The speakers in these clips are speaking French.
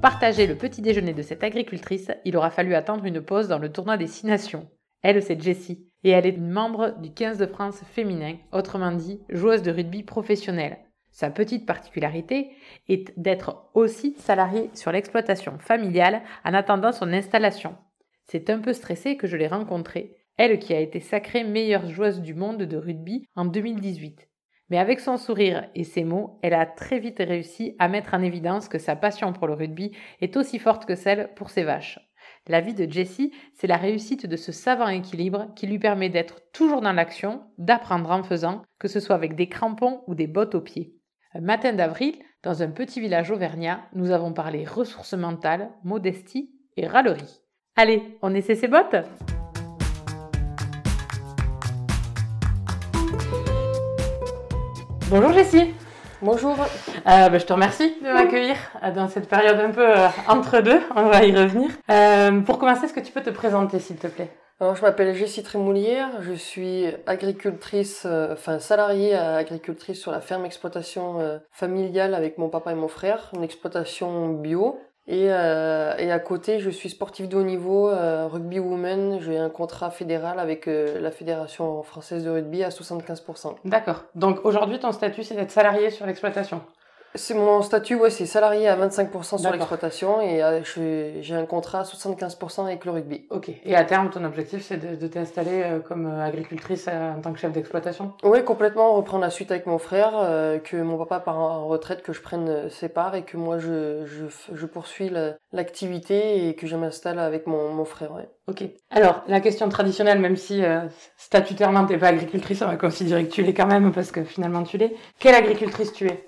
Partager le petit déjeuner de cette agricultrice, il aura fallu attendre une pause dans le tournoi des Six Nations. Elle, c'est Jessie, et elle est membre du 15 de France féminin, autrement dit, joueuse de rugby professionnelle. Sa petite particularité est d'être aussi salariée sur l'exploitation familiale en attendant son installation. C'est un peu stressé que je l'ai rencontrée, elle qui a été sacrée meilleure joueuse du monde de rugby en 2018. Mais avec son sourire et ses mots, elle a très vite réussi à mettre en évidence que sa passion pour le rugby est aussi forte que celle pour ses vaches. La vie de Jessie, c'est la réussite de ce savant équilibre qui lui permet d'être toujours dans l'action, d'apprendre en faisant, que ce soit avec des crampons ou des bottes aux pieds. Un matin d'avril, dans un petit village auvergnat, nous avons parlé ressources mentales, modestie et râlerie. Allez, on essaie ses bottes? Bonjour Jessie Bonjour. Euh, bah, je te remercie de m'accueillir euh, dans cette période un peu euh, entre deux. On va y revenir. pour commencer, est-ce que tu peux te présenter, s'il te plaît? Alors, je m'appelle Jessie Trémoulière. Je suis agricultrice, enfin salariée agricultrice sur la ferme exploitation familiale avec mon papa et mon frère, une exploitation bio. Et, euh, et, à côté, je suis sportif de haut niveau, euh, rugby woman. J'ai un contrat fédéral avec euh, la Fédération française de rugby à 75%. D'accord. Donc aujourd'hui, ton statut, c'est d'être salarié sur l'exploitation c'est mon statut, ouais, c'est salarié à 25% sur l'exploitation et euh, j'ai un contrat à 75% avec le rugby. Ok. Et à terme, ton objectif, c'est de, de t'installer euh, comme euh, agricultrice en tant que chef d'exploitation? Oui, complètement. Reprendre la suite avec mon frère, que mon papa part en retraite, que je prenne ses parts et que moi je, je, je poursuis l'activité et que je m'installe avec mon, mon frère. Ouais. Ok. Alors, la question traditionnelle, même si euh, statutairement t'es pas agricultrice, on va considérer que tu l'es quand même parce que finalement tu l'es. Quelle agricultrice tu es?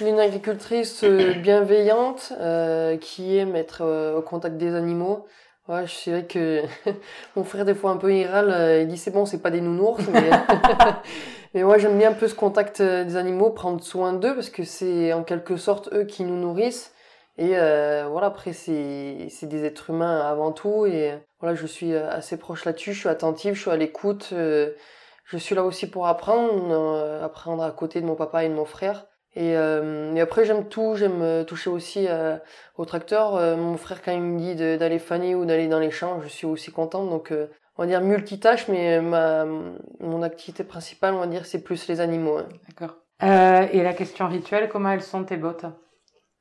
Suis une agricultrice euh, bienveillante euh, qui aime être euh, au contact des animaux. Ouais, c'est vrai que mon frère des fois un peu il il dit c'est bon, c'est pas des nounours, mais mais moi j'aime bien un peu ce contact des animaux, prendre soin d'eux parce que c'est en quelque sorte eux qui nous nourrissent. Et voilà, après c'est c'est des êtres humains avant tout et voilà, je suis assez proche là-dessus, je suis attentive, je suis à l'écoute. je suis là aussi pour apprendre, apprendre à côté de mon papa et de mon frère. Et, euh, et, après j'aime tout, j'aime euh, toucher aussi euh, au tracteur. Euh, mon frère quand il me dit d'aller faner ou d'aller dans les champs, je suis aussi contente. Donc on va dire multitâche, mais ma mon activité principale, on va dire, c'est plus les animaux. Hein. D'accord. et la question rituelle, comment elles sont tes bottes?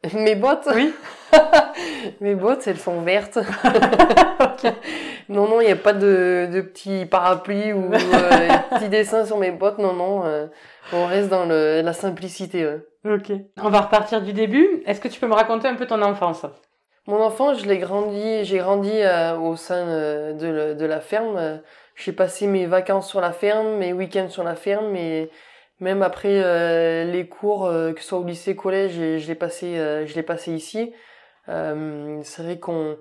Mes bottes? Oui. Mes bottes, elles sont vertes. Non, non, il n'y a pas de, de petits parapluies ou euh, petits dessins sur mes bottes. Non, non. On reste dans le, la simplicité. Ok. On va repartir du début. Est-ce que tu peux me raconter un peu ton enfance? Mon enfance, je l'ai grandi, j'ai grandi euh, au sein euh, de, de, la ferme. J'ai passé mes vacances sur la ferme, mes week-ends sur la ferme, et même après euh, les cours, que ce soit au lycée, collège, je l'ai passé, je l'ai passé ici. c'est vrai qu'on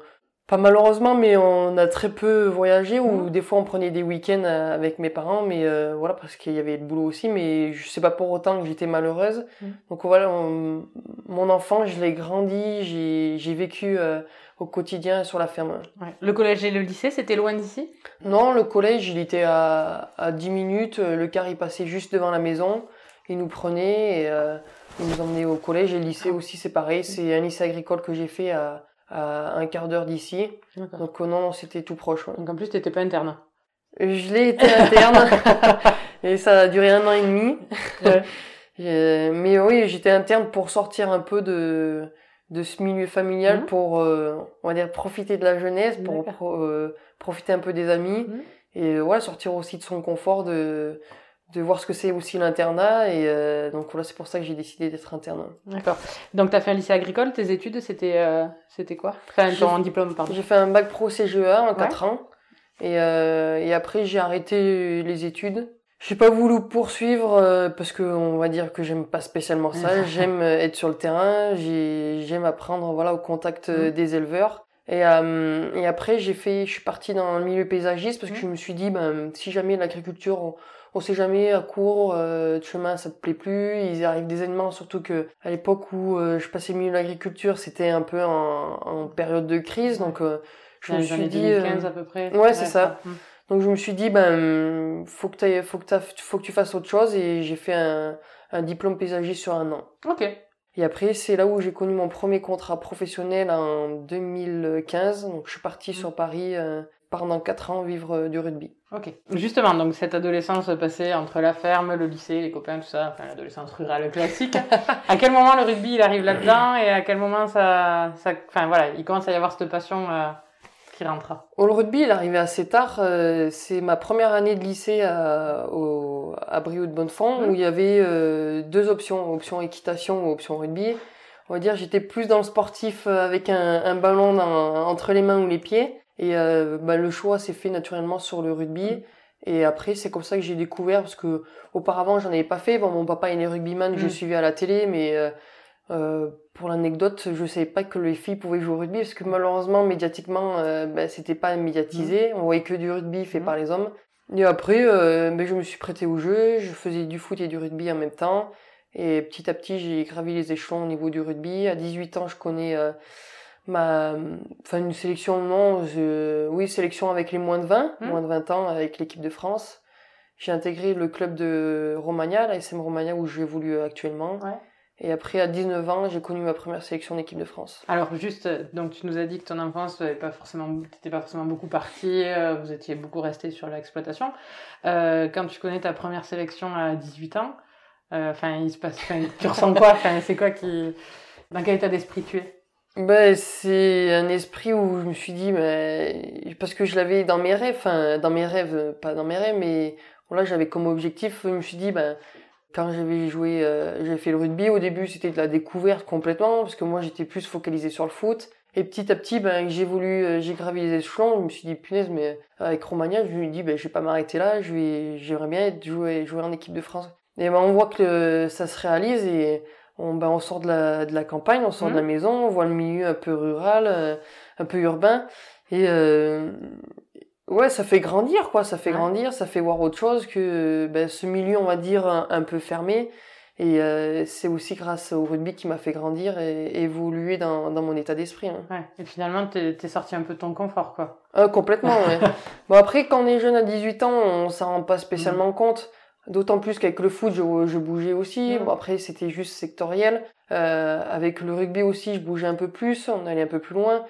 pas malheureusement, mais on a très peu voyagé ou mmh. des fois on prenait des week-ends euh, avec mes parents, mais euh, voilà parce qu'il y avait le boulot aussi. Mais je sais pas pour autant que j'étais malheureuse. Mmh. Donc voilà, mon enfant, je l'ai grandi, j'ai vécu euh, au quotidien sur la ferme. Le collège et le lycée, c'était loin d'ici? Non, le collège, il était à, à 10 minutes. Le car, il passait juste devant la maison. Il nous prenait et il nous emmenait au collège. Et le lycée aussi, c'est pareil. C'est un lycée agricole que j'ai fait à à un quart d'heure d'ici. Donc non, c'était tout proche. Donc en plus, t'étais pas interne Je l'ai été interne et ça a duré un an et demi. mais oui, j'étais interne pour sortir un peu de de ce milieu familial, mhm. pour euh, on va dire profiter de la jeunesse, pour euh, profiter un peu des amis mhm. et ouais, sortir aussi de son confort de de voir ce que c'est aussi l'internat et euh, donc voilà c'est pour ça que j'ai décidé d'être interne. D'accord. Donc tu as fait un lycée agricole, tes études c'était euh, c'était quoi? Enfin ton diplôme pardon. J'ai fait un bac pro CGEA en 4 ans et euh, et après j'ai arrêté les études. J'ai pas voulu poursuivre euh, parce que on va dire que j'aime pas spécialement ça, j'aime être sur le terrain, j'aime apprendre voilà au contact mm. des éleveurs Et, euh, et après, j'ai fait, je suis parti dans le milieu paysagiste parce que Mhm. je me suis dit, ben, si jamais l'agriculture, on, sait jamais à court euh, de chemin, ça te plaît plus. Il arrive des événements, surtout que à l'époque où euh, je passais milieu de l'agriculture, c'était un peu en, en période de crise, donc euh, je me suis dit. 2015 euh, à peu près. ouais, c'est ça. Mm. donc je me suis dit, ben, faut que, faut, que faut que tu fasses autre chose et j'ai fait un, un diplôme paysagiste sur un an. Ok. Et après, c'est là où j'ai connu mon premier contrat professionnel en 2015. Donc je suis parti sur Paris euh, pendant 4 ans vivre euh, du rugby. Ok. Justement, donc cette adolescence passée entre la ferme, le lycée, les copains, tout ça, enfin l'adolescence rurale classique. à quel moment le rugby il arrive là-dedans et à quel moment ça, ça, enfin voilà, il commence à y avoir cette passion euh, qui rentre? Oh, le rugby, il est arrivé assez tard. euh, c'est ma première année de lycée à, au, à Brioude de Bonnefond Mhm. où il y avait euh, deux options, option équitation ou option rugby. On va dire j'étais plus dans le sportif euh, avec un, un ballon dans- entre les mains ou les pieds. Et euh, bah, le choix s'est fait naturellement sur le rugby. Et après, c'est comme ça que j'ai découvert parce que auparavant, j'en avais pas fait. Bon, mon papa est rugbyman, je Mhm. suivais à la télé, mais euh, euh, pour l'anecdote, je savais pas que les filles pouvaient jouer au rugby parce que malheureusement, médiatiquement, euh, ben, c'était pas médiatisé. On voyait que du rugby fait Mhm. par les hommes. Et après, euh, ben, je me suis prêté au jeu. Je faisais du foot et du rugby en même temps. Et petit à petit, j'ai gravi les échelons au niveau du rugby. À 18 ans, je connais euh, ma, enfin une sélection non, je- oui sélection avec les moins de 20, Mhm. moins de 20 ans avec l'équipe de France. J'ai intégré le club de Romagna, la SM Romagna où j'évolue actuellement. Ouais. Et après, à 19 ans, j'ai connu ma première sélection d'équipe de France. Alors juste, euh, donc tu nous as dit que ton enfance, tu pas forcément, t'étais pas forcément beaucoup parti, euh, vous étiez beaucoup resté sur l'exploitation. Euh, quand tu connais ta première sélection à 18 ans, euh, enfin il se passe, tu ressens quoi? Enfin c'est quoi qui, dans quel état d'esprit tu es? Ben, c'est un esprit où je me suis dit, mais, parce que je l'avais dans mes rêves, enfin, dans mes rêves, pas dans mes rêves, mais voilà, j'avais comme objectif, je me suis dit, ben, quand j'avais joué, euh, j'avais fait le rugby, au début, c'était de la découverte complètement, parce que moi, j'étais plus focalisé sur le foot. Et petit à petit, ben, j'ai voulu, euh, j'ai gravi les échelons, je me suis dit, punaise, mais avec Romagna, je ai dit, ben, je vais pas m'arrêter là, je vais, j'aimerais bien être jouer, jouer en équipe de France. Et ben, on voit que ça se réalise et on, ben, on sort de la, de la campagne, on sort de la maison, on voit le milieu un peu rural, euh, un peu urbain. Et euh, ouais, ça fait grandir, quoi. Ça fait Ouais. grandir, ça fait voir autre chose que ben, ce milieu, on va dire, un, un peu fermé. Et euh, c'est aussi grâce au rugby qui m'a fait grandir et évoluer dans, dans mon état d'esprit. hein. Ouais. Et finalement t'es, t'es sorti un peu de ton confort quoi. Ah, complètement, ouais. bon, après, quand on est jeune à 18 ans, on s'en rend pas spécialement compte. D'autant plus qu'avec le foot, je, je bougeais aussi. Mm. Bon, après, c'était juste sectoriel. Euh, avec le rugby aussi, je bougeais un peu plus. On allait un peu plus loin.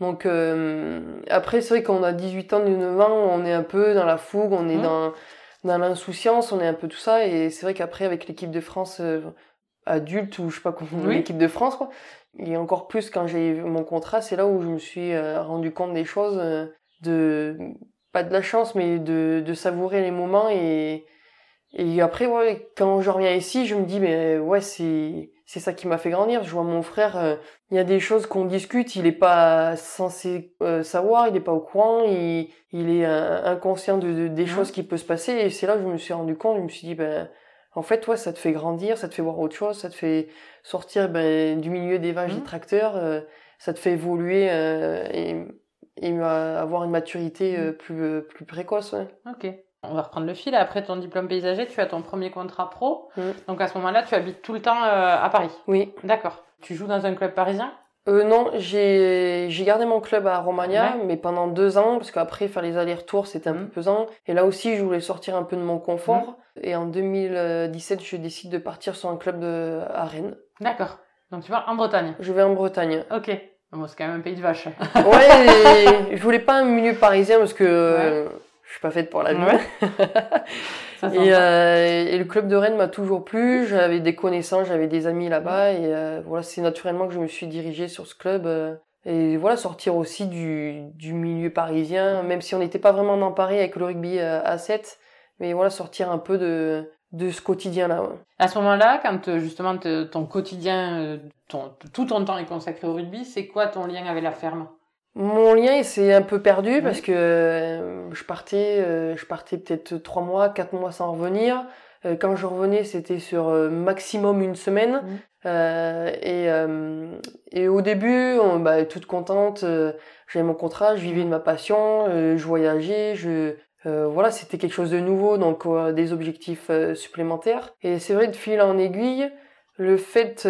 Donc, euh, après, c'est vrai qu'on a 18 ans, 19 ans, on est un peu dans la fougue, on est Mm. dans, dans l'insouciance, on est un peu tout ça. Et c'est vrai qu'après, avec l'équipe de France euh, adulte, ou je sais pas comment, Oui. l'équipe de France, quoi. Et encore plus quand j'ai eu mon contrat, c'est là où je me suis euh, rendu compte des choses, euh, de pas de la chance, mais de, de savourer les moments et et après ouais, quand je reviens ici, je me dis mais ouais c'est c'est ça qui m'a fait grandir. Je vois mon frère, euh, il y a des choses qu'on discute, il est pas censé euh, savoir, il est pas au courant, il il est euh, inconscient de, de- des choses qui peuvent se passer et c'est là que je me suis rendu compte, je me suis dit ben en fait ouais ça te fait grandir, ça te fait voir autre chose, ça te fait sortir ben, du milieu des vaches Mhm. des tracteurs, euh, ça te fait évoluer euh, et, et avoir une maturité euh, plus, plus précoce. Ouais. Ok. On va reprendre le fil. Après ton diplôme paysager, tu as ton premier contrat pro. Mm. Donc à ce moment-là, tu habites tout le temps euh, à Paris. Oui. D'accord. Tu joues dans un club parisien? Euh, non, j'ai gardé mon club à Romagna, Ouais. mais pendant deux ans, parce qu'après faire les allers-retours c'était un Mhm. peu pesant. Et là aussi, je voulais sortir un peu de mon confort. Et en 2017, je décide de partir sur un club de, à Rennes. D'accord. Donc tu vas en Bretagne. Je vais en Bretagne. Ok. Bon, c'est quand même un pays de vaches. Ouais, et je voulais pas un milieu parisien parce que euh, je suis pas faite pour la vie. Ouais. Et, euh, et le club de Rennes m'a toujours plu. J'avais des connaissances, j'avais des amis là-bas. Et euh, voilà, c'est naturellement que je me suis dirigée sur ce club. euh, et voilà, sortir aussi du, du milieu parisien, même si on n'était pas vraiment Paris avec le rugby euh, à 7. Mais voilà, sortir un peu de, de ce quotidien-là. ouais. À ce moment-là, quand euh, justement te- ton quotidien, euh, ton, tout ton temps est consacré au rugby, c'est quoi ton lien avec la ferme? Mon lien, il s'est un peu perdu Oui. parce que euh, je partais, euh, je partais peut-être trois mois, quatre mois sans revenir. Euh, quand je revenais, c'était sur maximum une semaine. Et, et au début, on, bah, toute contente, j'avais mon contrat, je vivais de ma passion, je voyageais, je voilà, c'était quelque chose de nouveau, donc des objectifs supplémentaires. Et c'est vrai, de fil en aiguille, le fait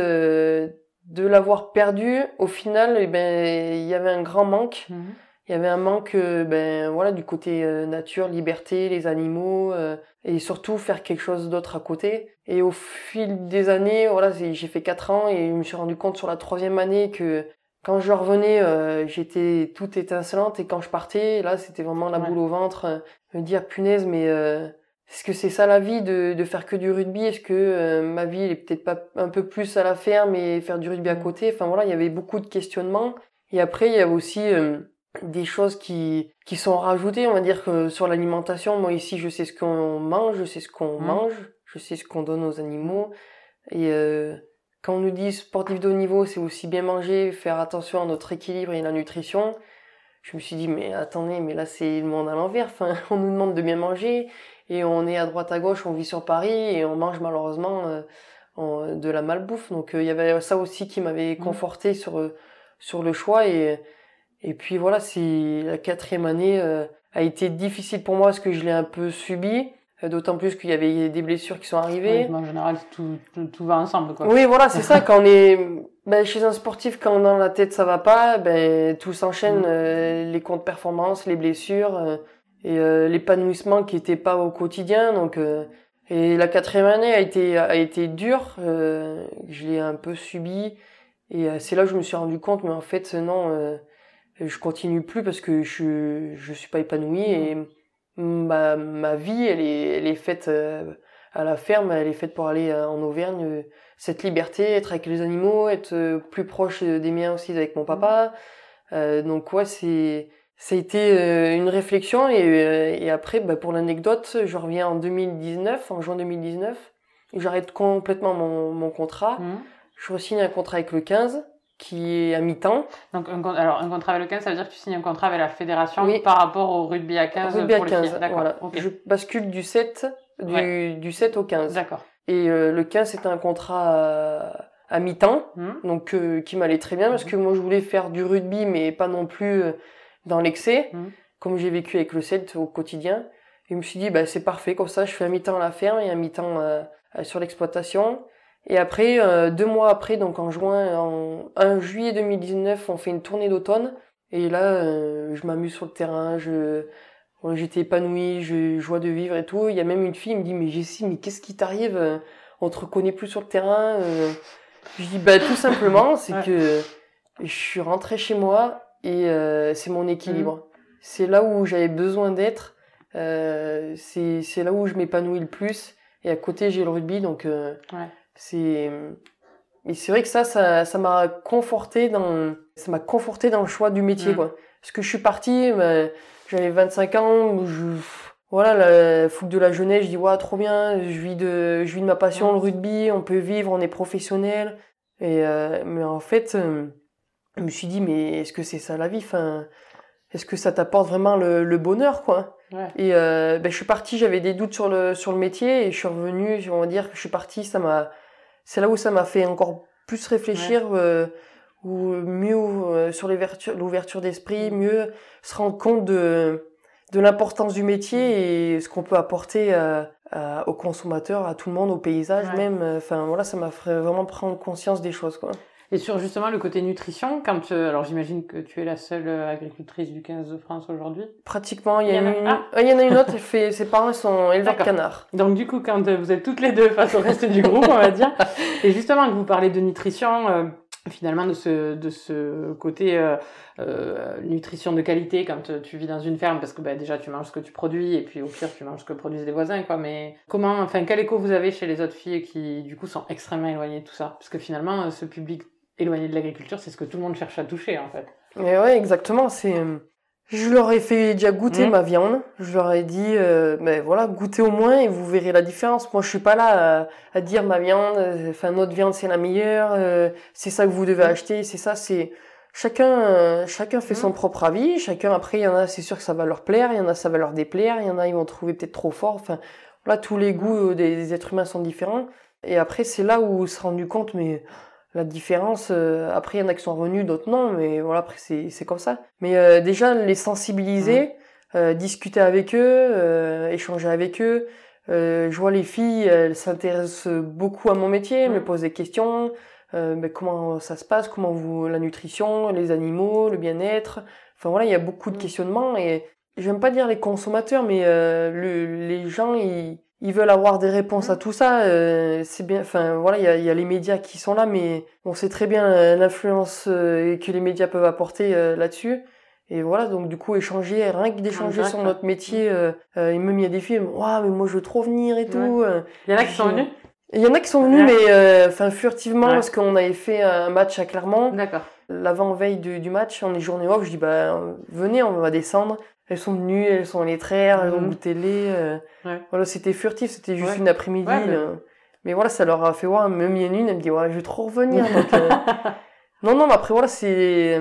de l'avoir perdu, au final, eh ben, il y avait un grand manque. Mhm. Il y avait un manque, euh, ben voilà, du côté euh, nature, liberté, les animaux, euh, et surtout faire quelque chose d'autre à côté. Et au fil des années, voilà, j'ai fait quatre ans et je me suis rendu compte sur la troisième année que quand je revenais, euh, j'étais toute étincelante et quand je partais, là, c'était vraiment la Ouais. boule au ventre. euh, me dire, punaise, mais euh, est-ce que c'est ça la vie de, de faire que du rugby? Est-ce que euh, ma vie elle est peut-être pas un peu plus à la ferme et faire du rugby à Mm. côté? Enfin voilà, il y avait beaucoup de questionnements. Et après, il y a aussi euh, des choses qui, qui sont rajoutées. On va dire que sur l'alimentation, moi ici, je sais ce qu'on mange, je sais ce qu'on Mm. mange, je sais ce qu'on donne aux animaux. Et euh, quand on nous dit sportif de haut niveau, c'est aussi bien manger, faire attention à notre équilibre et la nutrition. Je me suis dit, mais attendez, mais là c'est le monde à l'envers. Enfin, on nous demande de bien manger et on est à droite à gauche, on vit sur Paris et on mange malheureusement euh, en- de la malbouffe. Donc euh, il y avait ça aussi qui m'avait Mhm. conforté sur euh, sur le choix et et puis voilà, c'est la quatrième année euh, a été difficile pour moi parce que je l'ai un peu subi, d'autant plus qu'il y avait des blessures qui sont arrivées. Oui, en général, tout, tout, tout va ensemble, quoi. Oui, voilà, c'est ça. Quand on est ben, chez un sportif, quand dans la tête ça va pas, ben tout s'enchaîne, Mm. euh, les comptes performances, les blessures euh, et euh, l'épanouissement qui était pas au quotidien. Donc euh, et la quatrième année a été a été dure. euh, je l'ai un peu subi et euh, c'est là que je me suis rendu compte, mais en fait non, euh, je continue plus parce que je je suis pas épanoui et ma ma vie elle est elle est faite euh, à la ferme, elle est faite pour aller en Auvergne. cette liberté, être avec les animaux, être plus proche des miens aussi avec mon papa. Euh, donc ouais, c'est ça a été euh, une réflexion et, euh, et après, bah, pour l'anecdote, je reviens en 2019, en juin 2019, et j'arrête complètement mon, mon contrat. Mhm. Je re-signe un contrat avec le 15 qui est à mi-temps. Donc, un, alors, un contrat avec le 15, ça veut dire que tu signes un contrat avec la fédération Oui. par rapport au rugby à 15 Rugby à pour les 15, filles. D'accord. voilà. ok. Je bascule du 7 du, Ouais. du 7 au 15. D'accord. Et euh, le 15 c'était un contrat à, à mi-temps. Mhm. donc euh, qui m'allait très bien parce que moi je voulais faire du rugby mais pas non plus euh, dans l'excès Mhm. comme j'ai vécu avec le 7 au quotidien. Et je me suis dit bah c'est parfait comme ça je fais un mi-temps à la ferme et un mi-temps euh, euh, sur l'exploitation. Et après euh, deux mois après donc en juin en 1 juillet 2019 on fait une tournée d'automne. Et là euh, je m'amuse sur le terrain je j'étais épanouie je joie de vivre et tout. Il y a même une fille qui me dit mais Jessie mais qu'est-ce qui t'arrive on te reconnaît plus sur le terrain je dis bah tout simplement, c'est Ouais. que je suis rentrée chez moi et euh, c'est mon équilibre. C'est là où j'avais besoin d'être. Euh, c'est c'est là où je m'épanouis le plus. Et à côté j'ai le rugby donc euh, Ouais. c'est et c'est vrai que ça ça ça m'a conforté dans ça m'a conforté dans le choix du métier Mm. quoi. Parce que je suis partie, ben, j'avais 25 ans, je voilà, la fougue de la jeunesse, je dis, ouais, trop bien, je vis de, je vis de ma passion, Mm. le rugby, on peut vivre, on est professionnel. Et, euh, mais en fait, euh, je me suis dit, mais est-ce que c'est ça la vie? Enfin, est-ce que ça t'apporte vraiment le, le bonheur, quoi? Ouais. Et, euh, ben, je suis partie, j'avais des doutes sur le, sur le métier et je suis revenu, on va dire que je suis partie, ça m'a, c'est là où ça m'a fait encore plus réfléchir, euh, ou mieux, euh, sur l'ouverture, d'esprit, mieux se rendre compte de, de l'importance du métier et ce qu'on peut apporter à- aux consommateurs, à tout le monde, au paysage Ouais. même. Enfin voilà, ça m'a fait vraiment prendre conscience des choses quoi. Et sur justement le côté nutrition, quand euh, alors j'imagine que tu es la seule euh, agricultrice du 15 de France aujourd'hui. Pratiquement, il y, en a- une, ah. il y en a une autre, elle fait, ses parents sont éleveurs de canards. Donc du coup, quand euh, vous êtes toutes les deux face au reste du groupe, on va dire, et justement que vous parlez de nutrition, euh, finalement de ce de ce côté euh, euh, nutrition de qualité quand tu vis dans une ferme, parce que bah, déjà tu manges ce que tu produis et puis au pire tu manges ce que produisent les voisins, quoi. Mais comment, enfin, quel écho vous avez chez les autres filles qui du coup sont extrêmement éloignées de tout ça, parce que finalement ce public éloigné de l'agriculture, c'est ce que tout le monde cherche à toucher en fait. Mais ouais, exactement. C'est, euh, je leur ai fait déjà goûter Mhm. ma viande. Je leur ai dit, euh, ben voilà, goûtez au moins et vous verrez la différence. Moi, je suis pas là à, à dire ma viande, euh, enfin notre viande c'est la meilleure, euh, c'est ça que vous devez Mhm. acheter, c'est ça, c'est chacun, euh, chacun fait son Mhm. propre avis. Chacun après, il y en a, c'est sûr que ça va leur plaire, il y en a ça va leur déplaire, il y en a ils vont trouver peut-être trop fort. Enfin, Là, tous les goûts des, êtres humains sont différents. Et après, c'est là où on s'est rendu compte, mais la différence, euh, après, il y en a qui sont revenus, d'autres non, mais voilà, après, c'est comme ça. Mais euh, déjà, les sensibiliser, euh, discuter avec eux, échanger avec eux. je vois les filles, elles s'intéressent beaucoup à mon métier, elles me posent des questions. mais comment ça se passe, comment vous, la nutrition, les animaux, le bien-être. Enfin voilà, il y a beaucoup de questionnements et j'aime pas dire les consommateurs, mais le, les gens, ils ils veulent avoir des réponses à tout ça. Euh, c'est bien. Enfin, voilà, il y a, y a, les médias qui sont là, mais on sait très bien euh, l'influence euh, que les médias peuvent apporter là-dessus. Et voilà, donc du coup, échanger, rien que d'échanger sur notre métier. Euh, et même il y a des films. Waouh, mais moi je veux trop venir et tout. Il y en a qui sont venus. Il y en a qui sont venus, mais enfin furtivement, parce qu'on avait fait un match à Clermont. D'accord. L'avant-veille du, du, match, on est journée off. Je dis bah venez, on va descendre elles sont venues, elles sont allées traire, elles ont mhm. goûté les. Euh, voilà, c'était furtif, c'était juste une après-midi. Euh. mais... voilà, ça leur a fait voir. Même il y en a une, elle me dit ouais, je vais trop revenir. donc, euh. non, non, mais après voilà, c'est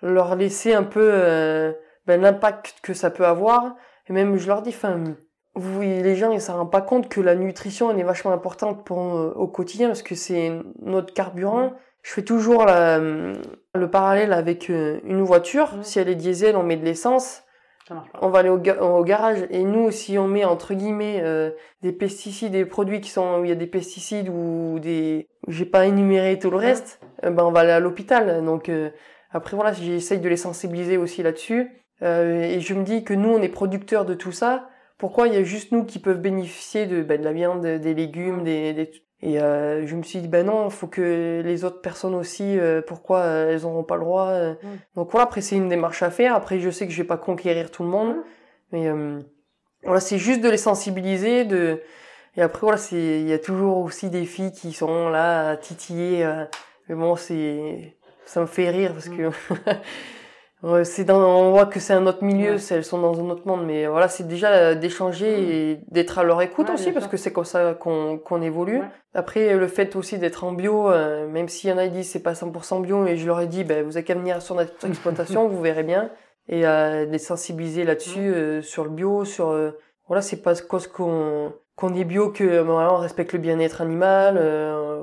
leur laisser un peu ben, l'impact que ça peut avoir. Et même je leur dis, enfin, vous, les gens ils s'en rendent pas compte que la nutrition elle est vachement importante pour au quotidien parce que c'est notre carburant. Je fais toujours la, le parallèle avec une voiture. Si elle est diesel, on met de l'essence on va aller au, garage et nous, si on met entre guillemets euh, des pesticides, des produits qui sont où il y a des pesticides ou des, j'ai pas énuméré tout le reste, euh, ben on va aller à l'hôpital. Donc euh, après voilà, j'essaye de les sensibiliser aussi là-dessus. et je me dis que nous, on est producteurs de tout ça. Pourquoi il y a juste nous qui peuvent bénéficier de, ben, de la viande, des légumes, des, des, et euh, je me suis dit, ben non, il faut que les autres personnes aussi, euh, pourquoi euh, elles n'auront pas le droit Donc voilà, après c'est une démarche à faire. Après, je sais que je vais pas conquérir tout le monde, mais voilà, c'est juste de les sensibiliser. De... Et après, voilà, c'est il y a toujours aussi des filles qui sont là à titiller. mais bon, c'est ça me fait rire parce que c'est dans, on voit que c'est un autre milieu, elles sont dans un autre monde, mais voilà, c'est déjà euh, d'échanger mm. et d'être à leur écoute aussi, parce que c'est comme ça qu'on qu'on évolue. Après, le fait aussi d'être en bio, euh, même s'il y en a qui disent c'est pas 100% bio, et je leur ai dit, ben, vous avez qu'à venir sur notre exploitation, vous verrez bien, et euh, les sensibiliser là-dessus, euh, sur le bio, sur, voilà, c'est pas cause qu'on qu'on est bio que on respecte le bien-être animal,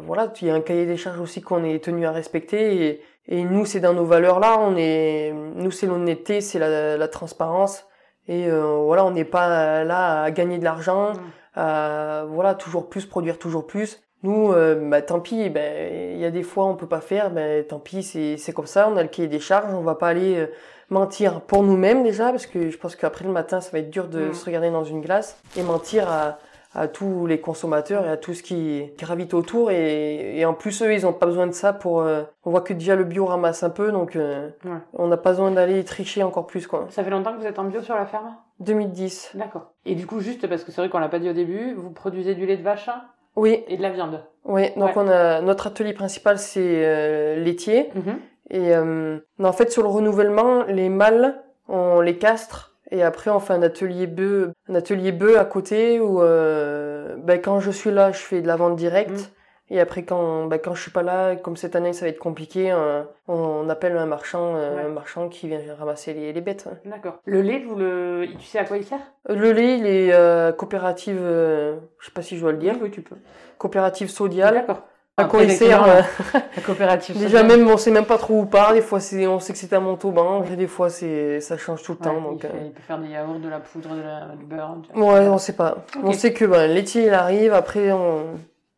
voilà, il y a un cahier des charges aussi qu'on est tenu à respecter, et et nous, c'est dans nos valeurs là. On est, nous, c'est l'honnêteté, c'est la, la, transparence. Et euh, voilà, on n'est pas là à gagner de l'argent, mm. à voilà toujours plus produire toujours plus. Nous, euh, bah, tant pis. Ben, il y a des fois on peut pas faire. Ben, tant pis, c'est c'est comme ça. On a le cahier des charges. On va pas aller euh, mentir pour nous-mêmes déjà, parce que je pense qu'après le matin, ça va être dur de mm. se regarder dans une glace et mentir à à tous les consommateurs et à tout ce qui gravite autour et, et en plus eux ils ont pas besoin de ça pour euh, on voit que déjà le bio ramasse un peu donc euh, on n'a pas besoin d'aller tricher encore plus quoi. Ça fait longtemps que vous êtes en bio sur la ferme? 2010. D'accord. Et du coup juste parce que c'est vrai qu'on l'a pas dit au début, vous produisez du lait de vache Oui. Et de la viande. Oui, donc on a notre atelier principal c'est euh, laitier mm-hmm. et en fait sur le renouvellement les mâles on les castre et après, on fait un atelier bœuf, un atelier bœuf à côté où, euh, ben, quand je suis là, je fais de la vente directe. Mm. Et après, quand, ben, quand je suis pas là, comme cette année, ça va être compliqué, euh, on, appelle un marchand, euh, un marchand qui vient ramasser les, les bêtes. D'accord. Le lait, vous le, tu sais à quoi il sert? Le lait, il est euh, coopérative, je sais pas si je dois le dire. Oui, tu peux. Coopérative Sodial. D'accord. À quoi il sert La coopérative. Déjà même, on sait même pas trop où part. Des fois, c'est, on sait que c'est un Montauban. Et des fois, c'est, ça change tout le temps. Donc, il, il, peut faire des yaourts, de la poudre, de la, du beurre. Ouais, on sait pas. On sait que ben, laitier, il arrive. Après, on...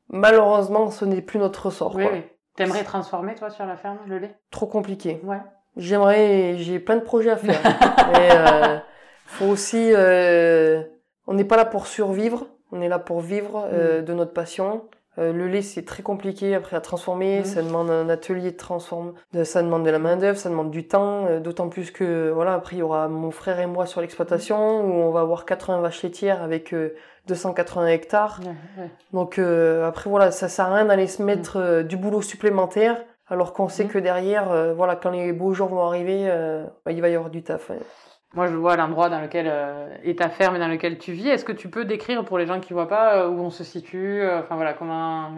malheureusement, ce n'est plus notre ressort. Oui, oui. T'aimerais transformer, toi, sur la ferme, le lait Trop compliqué. Ouais. J'aimerais, j'ai plein de projets à faire. Mais euh, faut aussi, euh, on n'est pas là pour survivre. On est là pour vivre euh, mm. de notre passion. Euh, le lait, c'est très compliqué après à transformer. Ça demande un atelier de transforme. Ça demande de la main d'œuvre, ça demande du temps. Euh, d'autant plus que voilà, après il y aura mon frère et moi sur l'exploitation où on va avoir 80 vaches laitières avec 280 euh, hectares. Donc après voilà, ça sert à rien d'aller se mettre mm. du boulot supplémentaire alors qu'on sait mm. que derrière, voilà, quand les beaux jours vont arriver, bah, il va y avoir du taf. Moi, je vois l'endroit dans lequel euh, est ta ferme et dans lequel tu vis. Est-ce que tu peux décrire pour les gens qui voient pas euh, où on se situe euh, Enfin voilà, comment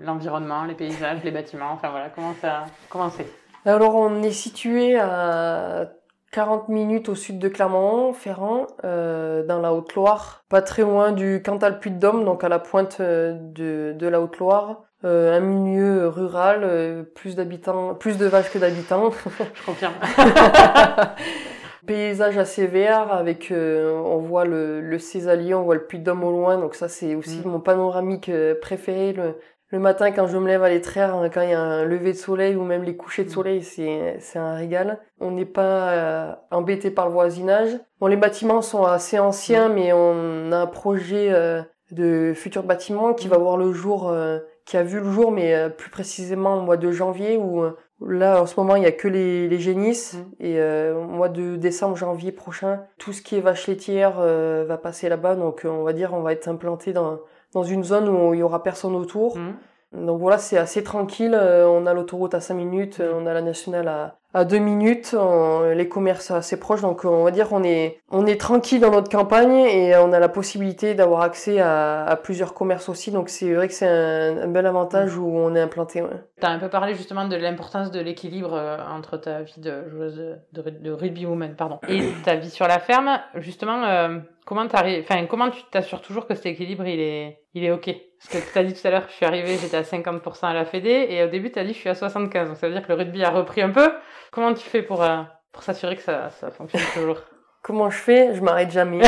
l'environnement, les paysages, les bâtiments. Enfin voilà, comment ça, comment c'est? Alors, on est situé à 40 minutes au sud de Clermont-Ferrand, dans la Haute-Loire, pas très loin du Cantal Puy de Dôme, donc à la pointe de, de la Haute-Loire. Euh, un milieu rural, euh, plus d'habitants, plus de vaches que d'habitants. Je confirme. Paysage assez vert avec, euh, on voit le, le Césalier, on voit le Puy de Dôme au loin, donc ça c'est aussi Mm. mon panoramique euh, préféré. Le, le matin quand je me lève à l'étraire, hein, quand il y a un lever de soleil ou même les couchers de Mm. soleil, c'est c'est un régal. On n'est pas euh, embêté par le voisinage. Bon, les bâtiments sont assez anciens, Mm. mais on a un projet euh, de futur bâtiment qui va voir le jour, euh, qui a vu le jour, mais plus précisément au mois de janvier où Là, en ce moment, il y a que les, les génisses. Mm. Et euh, au mois de décembre, janvier prochain, tout ce qui est vache laitière euh, va passer là-bas. Donc, euh, on va dire, on va être implanté dans, dans une zone où il y aura personne autour. Mhm. Donc voilà, c'est assez tranquille. Euh, on a l'autoroute à 5 minutes, euh, on a la nationale à, à 2 minutes, on- les commerces assez proches. Donc on va dire qu'on est, on est tranquille dans notre campagne et on a la possibilité d'avoir accès à, à plusieurs commerces aussi. Donc c'est vrai que c'est un, un bel avantage où on est implanté. ouais. Tu as un peu parlé justement de l'importance de l'équilibre euh, entre ta vie de joueuse de, de, ru- de rugby woman pardon, et ta vie sur la ferme. Justement, euh, comment, t'arrives- enfin, comment tu t'assures toujours que cet équilibre il est, il est OK? Parce que tu as dit tout à l'heure, je suis arrivée, j'étais à 50% à la Fédé, et au début, tu as dit je suis à 75%. Donc ça veut dire que le rugby a repris un peu. Comment tu fais pour, euh, pour s'assurer que ça, ça fonctionne toujours? Comment je fais? Je m'arrête jamais.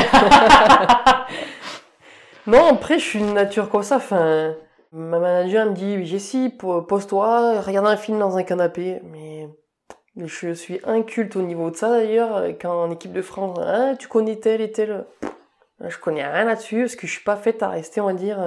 non, après, je suis une nature comme ça. Enfin, ma manager me dit, Jessie, po- pose-toi, regarde un film dans un canapé. Mais je suis inculte au niveau de ça, d'ailleurs. Quand en équipe de France, hein, tu connais tel et tel. Je connais rien là-dessus, parce que je suis pas faite à rester, on va dire.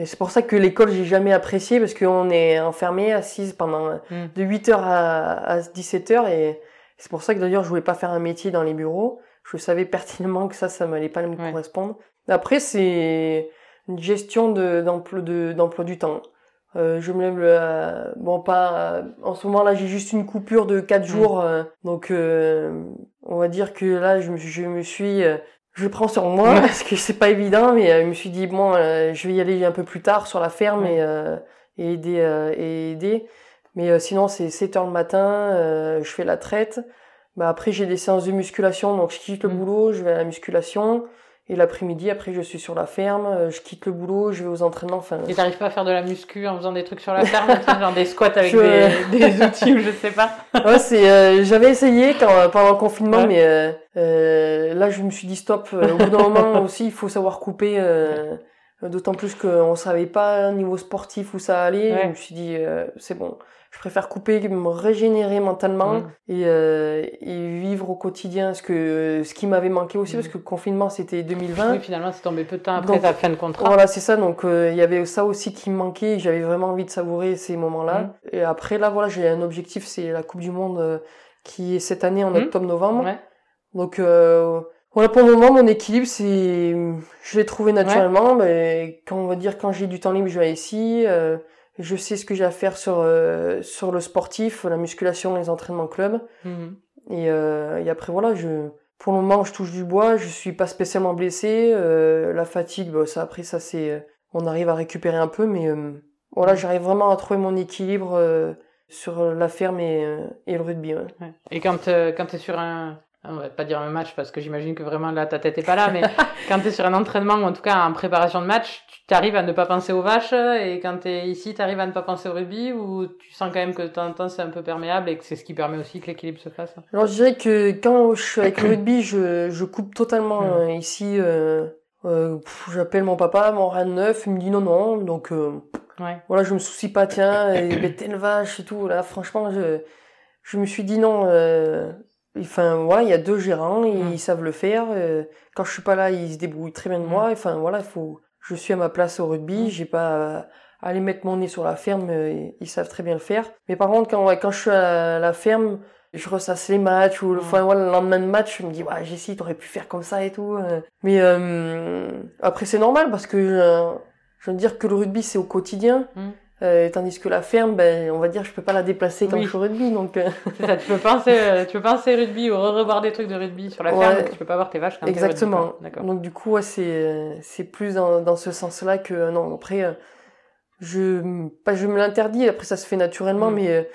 Euh, Et c'est pour ça que l'école, j'ai jamais apprécié, parce qu'on est enfermé, assise pendant Mm. de 8h à, à 17h. Et c'est pour ça que d'ailleurs, je voulais pas faire un métier dans les bureaux. Je savais pertinemment que ça, ça m'allait pas me Ouais. correspondre. Après, c'est une gestion de, d'emploi, de, du temps. Euh, je me lève, le- bon pas en ce moment là j'ai juste une coupure de quatre jours euh, donc euh, on va dire que là je me, je me suis euh, je le prends sur moi Ouais. parce que c'est pas évident mais euh, je me suis dit bon euh, je vais y aller un peu plus tard sur la ferme Ouais. et, euh, et aider euh, et aider mais euh, sinon c'est 7 heures le matin euh, je fais la traite bah après j'ai des séances de musculation donc je quitte le Mm. boulot je vais à la musculation et l'après-midi après je suis sur la ferme euh, je quitte le boulot je vais aux entraînements enfin Et t'arrives pas à faire de la muscu en faisant des trucs sur la ferme, genre des squats avec Je- des, des outils ou je sais pas ouais, c'est euh, j'avais essayé quand pendant le confinement Ouais. mais euh, euh, là je me suis dit stop Euh, au bout d'un moment aussi il faut savoir couper euh, d'autant plus qu'on savait pas au niveau sportif où ça allait Ouais. je me suis dit euh, c'est bon je préfère couper me régénérer mentalement Mm. et, euh, et vivre au quotidien ce que ce qui m'avait manqué aussi Mm. parce que le confinement c'était 2020 Oui, finalement, c'est tombé peu de temps après Donc, ta fin de contrat. voilà, c'est ça. Donc, euh, il y avait ça aussi qui me manquait. et J'avais vraiment envie de savourer ces moments-là. Mm. Et après, là, voilà, j'ai un objectif, c'est la Coupe du Monde euh, qui est cette année en Mm. octobre-novembre. Ouais. Donc, euh, voilà, pour le moment, mon équilibre, c'est, je l'ai trouvé naturellement. Mais quand on va dire, quand j'ai du temps libre, je vais ici. Euh, je sais ce que j'ai à faire sur euh, sur le sportif, la musculation, les entraînements club. Mhm. Et, euh, et après voilà, je pour le moment je touche du bois, je suis pas spécialement blessé. Euh, la fatigue, bah, ça après ça c'est, euh, on arrive à récupérer un peu, mais euh, voilà, j'arrive vraiment à trouver mon équilibre euh, sur la ferme et, et le rugby. ouais. Ouais. Et quand, euh, quand tu es sur un. On va pas dire un match parce que j'imagine que vraiment là ta tête est pas là, mais quand tu es sur un entraînement ou en tout cas en préparation de match, tu arrives à ne pas penser aux vaches et quand tu es ici, tu arrives à ne pas penser au rugby ou tu sens quand même que de temps en temps c'est un peu perméable et que c'est ce qui permet aussi que l'équilibre se fasse? Alors je dirais que quand je suis avec le rugby, je, je coupe totalement Mm. euh, ici. Euh, euh, J'appelle mon papa, mon rien de neuf, il me dit non non, donc euh, Ouais. voilà, je me soucie pas, tiens, et ben, telle vache et tout. Là, franchement, je, je me suis dit non. Enfin, voilà, il y a deux gérants, ils Mm. savent le faire. euh, quand je suis pas là, ils se débrouillent très bien de Mm. moi. Enfin, voilà, il faut. Je suis à ma place au rugby. Mm. J'ai pas à, aller mettre mon nez sur la ferme. euh, ils savent très bien le faire. Mais par contre, quand, ouais, quand je suis à la ferme, je ressasse les matchs ou le, Mm. enfin, voilà, le lendemain de match, je me dis, ouais, Jessie, t'aurais pu faire comme ça et tout. euh. Mais euh, après, c'est normal parce que euh, je veux dire que le rugby, c'est au quotidien. Mm. Euh, tandis que la ferme, ben, on va dire, je peux pas la déplacer quand Oui. je suis au rugby. Donc, euh, C'est ça, tu peux penser, euh, tu peux penser rugby ou revoir des trucs de rugby sur la ferme, tu peux pas voir tes vaches quand exactement. D'accord. Donc, du coup, ouais, c'est, c'est plus dans, dans ce sens-là que, euh, non, après, euh, je, pas, je me l'interdis, après, ça se fait naturellement, Mm. mais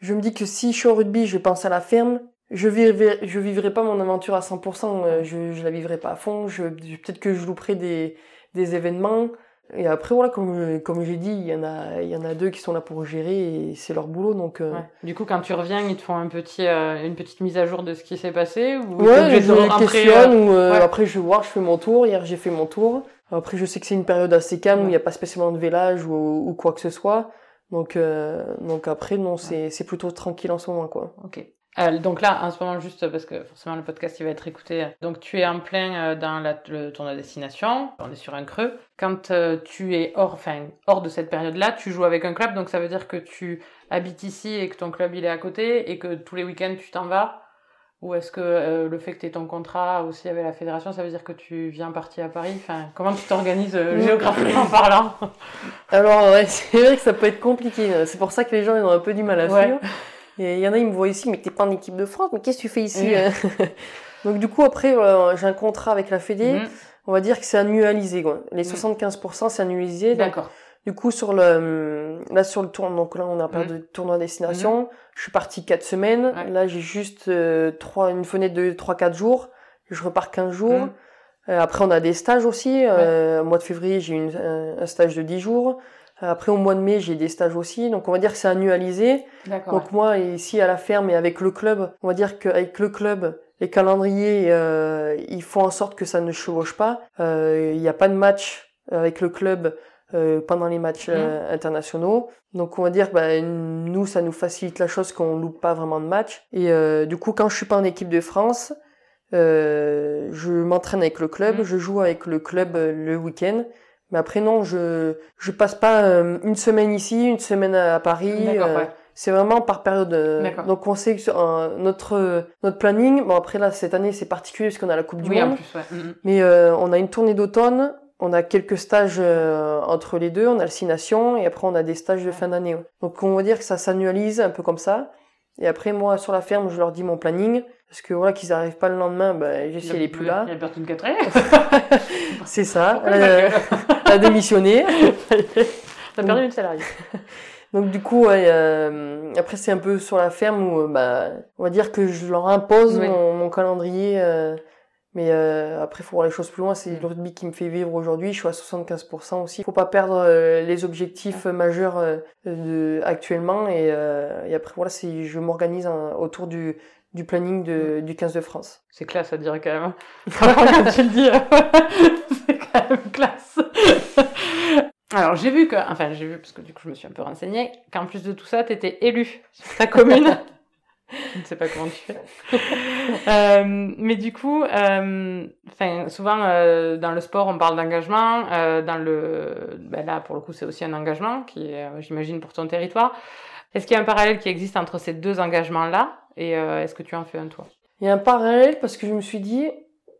je me dis que si je suis au rugby, je pense à la ferme, je vivrai, je vivrai pas mon aventure à 100%, euh, je, je la vivrai pas à fond, je, peut-être que je louperai des, des événements. Et après, voilà, comme, comme j'ai dit, il y en a, il y en a deux qui sont là pour gérer et c'est leur boulot, donc. Euh... Du coup, quand tu reviens, ils te font un petit, euh, une petite mise à jour de ce qui s'est passé ou Ouais, je les questionne ou euh, après je vais voir, je fais mon tour. Hier, j'ai fait mon tour. Après, je sais que c'est une période assez calme où il n'y a pas spécialement de vélage ou, ou quoi que ce soit. Donc, euh, donc après, non, c'est, c'est plutôt tranquille en ce moment, quoi. Ok. Euh, donc là, en ce moment, juste parce que forcément le podcast il va être écouté. Donc tu es en plein euh, dans la, le tournoi destination, on est sur un creux. Quand euh, tu es hors, enfin, hors de cette période-là, tu joues avec un club, donc ça veut dire que tu habites ici et que ton club il est à côté et que tous les week-ends tu t'en vas. Ou est-ce que le fait que tu aies ton contrat aussi avec la fédération, ça veut dire que tu viens partir à Paris? Enfin, Comment tu t'organises géographiquement parlant? Alors ouais, c'est vrai que ça peut être compliqué. C'est pour ça que les gens ils ont un peu du mal à suivre. Il y en a, ils me voient ici, mais t'es pas en équipe de France, mais qu'est-ce que tu fais ici euh Donc du coup, après, j'ai un contrat avec la Fédé. Mhm. On va dire que c'est annualisé. Quoi. Les 75%, mhm. c'est annualisé. D'accord. Du coup, sur le, là, sur le tournoi, donc là, on a parlé de tournoi destination. Je suis parti 4 semaines. Là, j'ai juste euh, trois, une fenêtre de 3-4 jours. Je repars 15 jours. Euh, après, on a des stages aussi. Euh, au mois de février, j'ai eu un, un, stage de 10 jours. Après, au mois de mai, j'ai des stages aussi. Donc, on va dire que c'est annualisé. Donc, moi, ici, à la ferme et avec le club, on va dire qu'avec le club, les calendriers, euh, il faut en sorte que ça ne chevauche pas. Euh, il n'y a pas de match avec le club euh, pendant les matchs mmh. euh, internationaux. Donc, on va dire, bah, nous, ça nous facilite la chose qu'on loupe pas vraiment de match. Et euh, du coup, quand je suis pas en équipe de France, je m'entraîne avec le club, mmh. je joue avec le club le week-end. Mais après non, je je passe pas euh, une semaine ici, une semaine à Paris. Euh, c'est vraiment par période. Euh, donc on sait que notre notre planning. Bon après là cette année c'est particulier parce qu'on a la Coupe du Monde. Mm, mm. Mais on a une tournée d'automne. On a quelques stages entre les deux. On a Nations et après on a des stages de fin d'année. Donc on va dire que ça s'annualise un peu comme ça. Et après moi sur la ferme je leur dis mon planning. Parce que voilà, qu'ils n'arrivent pas le lendemain, bah, Jessie, elle est plus là. Il y a personne qui C'est ça. A démissionné. T'as perdu une salariée. Donc du coup, ouais, euh, après c'est un peu sur la ferme où, euh, bah, on va dire que je leur impose mon, mon, calendrier. Euh, mais après, faut voir les choses plus loin. C'est le rugby qui me fait vivre aujourd'hui. Je suis à 75% aussi. Faut pas perdre les objectifs majeurs de, actuellement. Et, et après, voilà, c'est je m'organise autour du du planning de, du 15 de France. C'est classe à dire quand même. quand tu le dis, c'est quand même classe. Alors j'ai vu que, enfin j'ai vu parce que du coup je me suis un peu renseignée, qu'en plus de tout ça, tu étais élu sur ta commune. je ne sais pas comment tu fais. euh, mais du coup, euh, souvent euh, dans le sport on parle d'engagement. Dans le, ben là pour le coup c'est aussi un engagement qui est, j'imagine, pour ton territoire. Est-ce qu'il y a un parallèle qui existe entre ces deux engagements là et est-ce que tu en fais un toi? Il y a un parallèle parce que je me suis dit,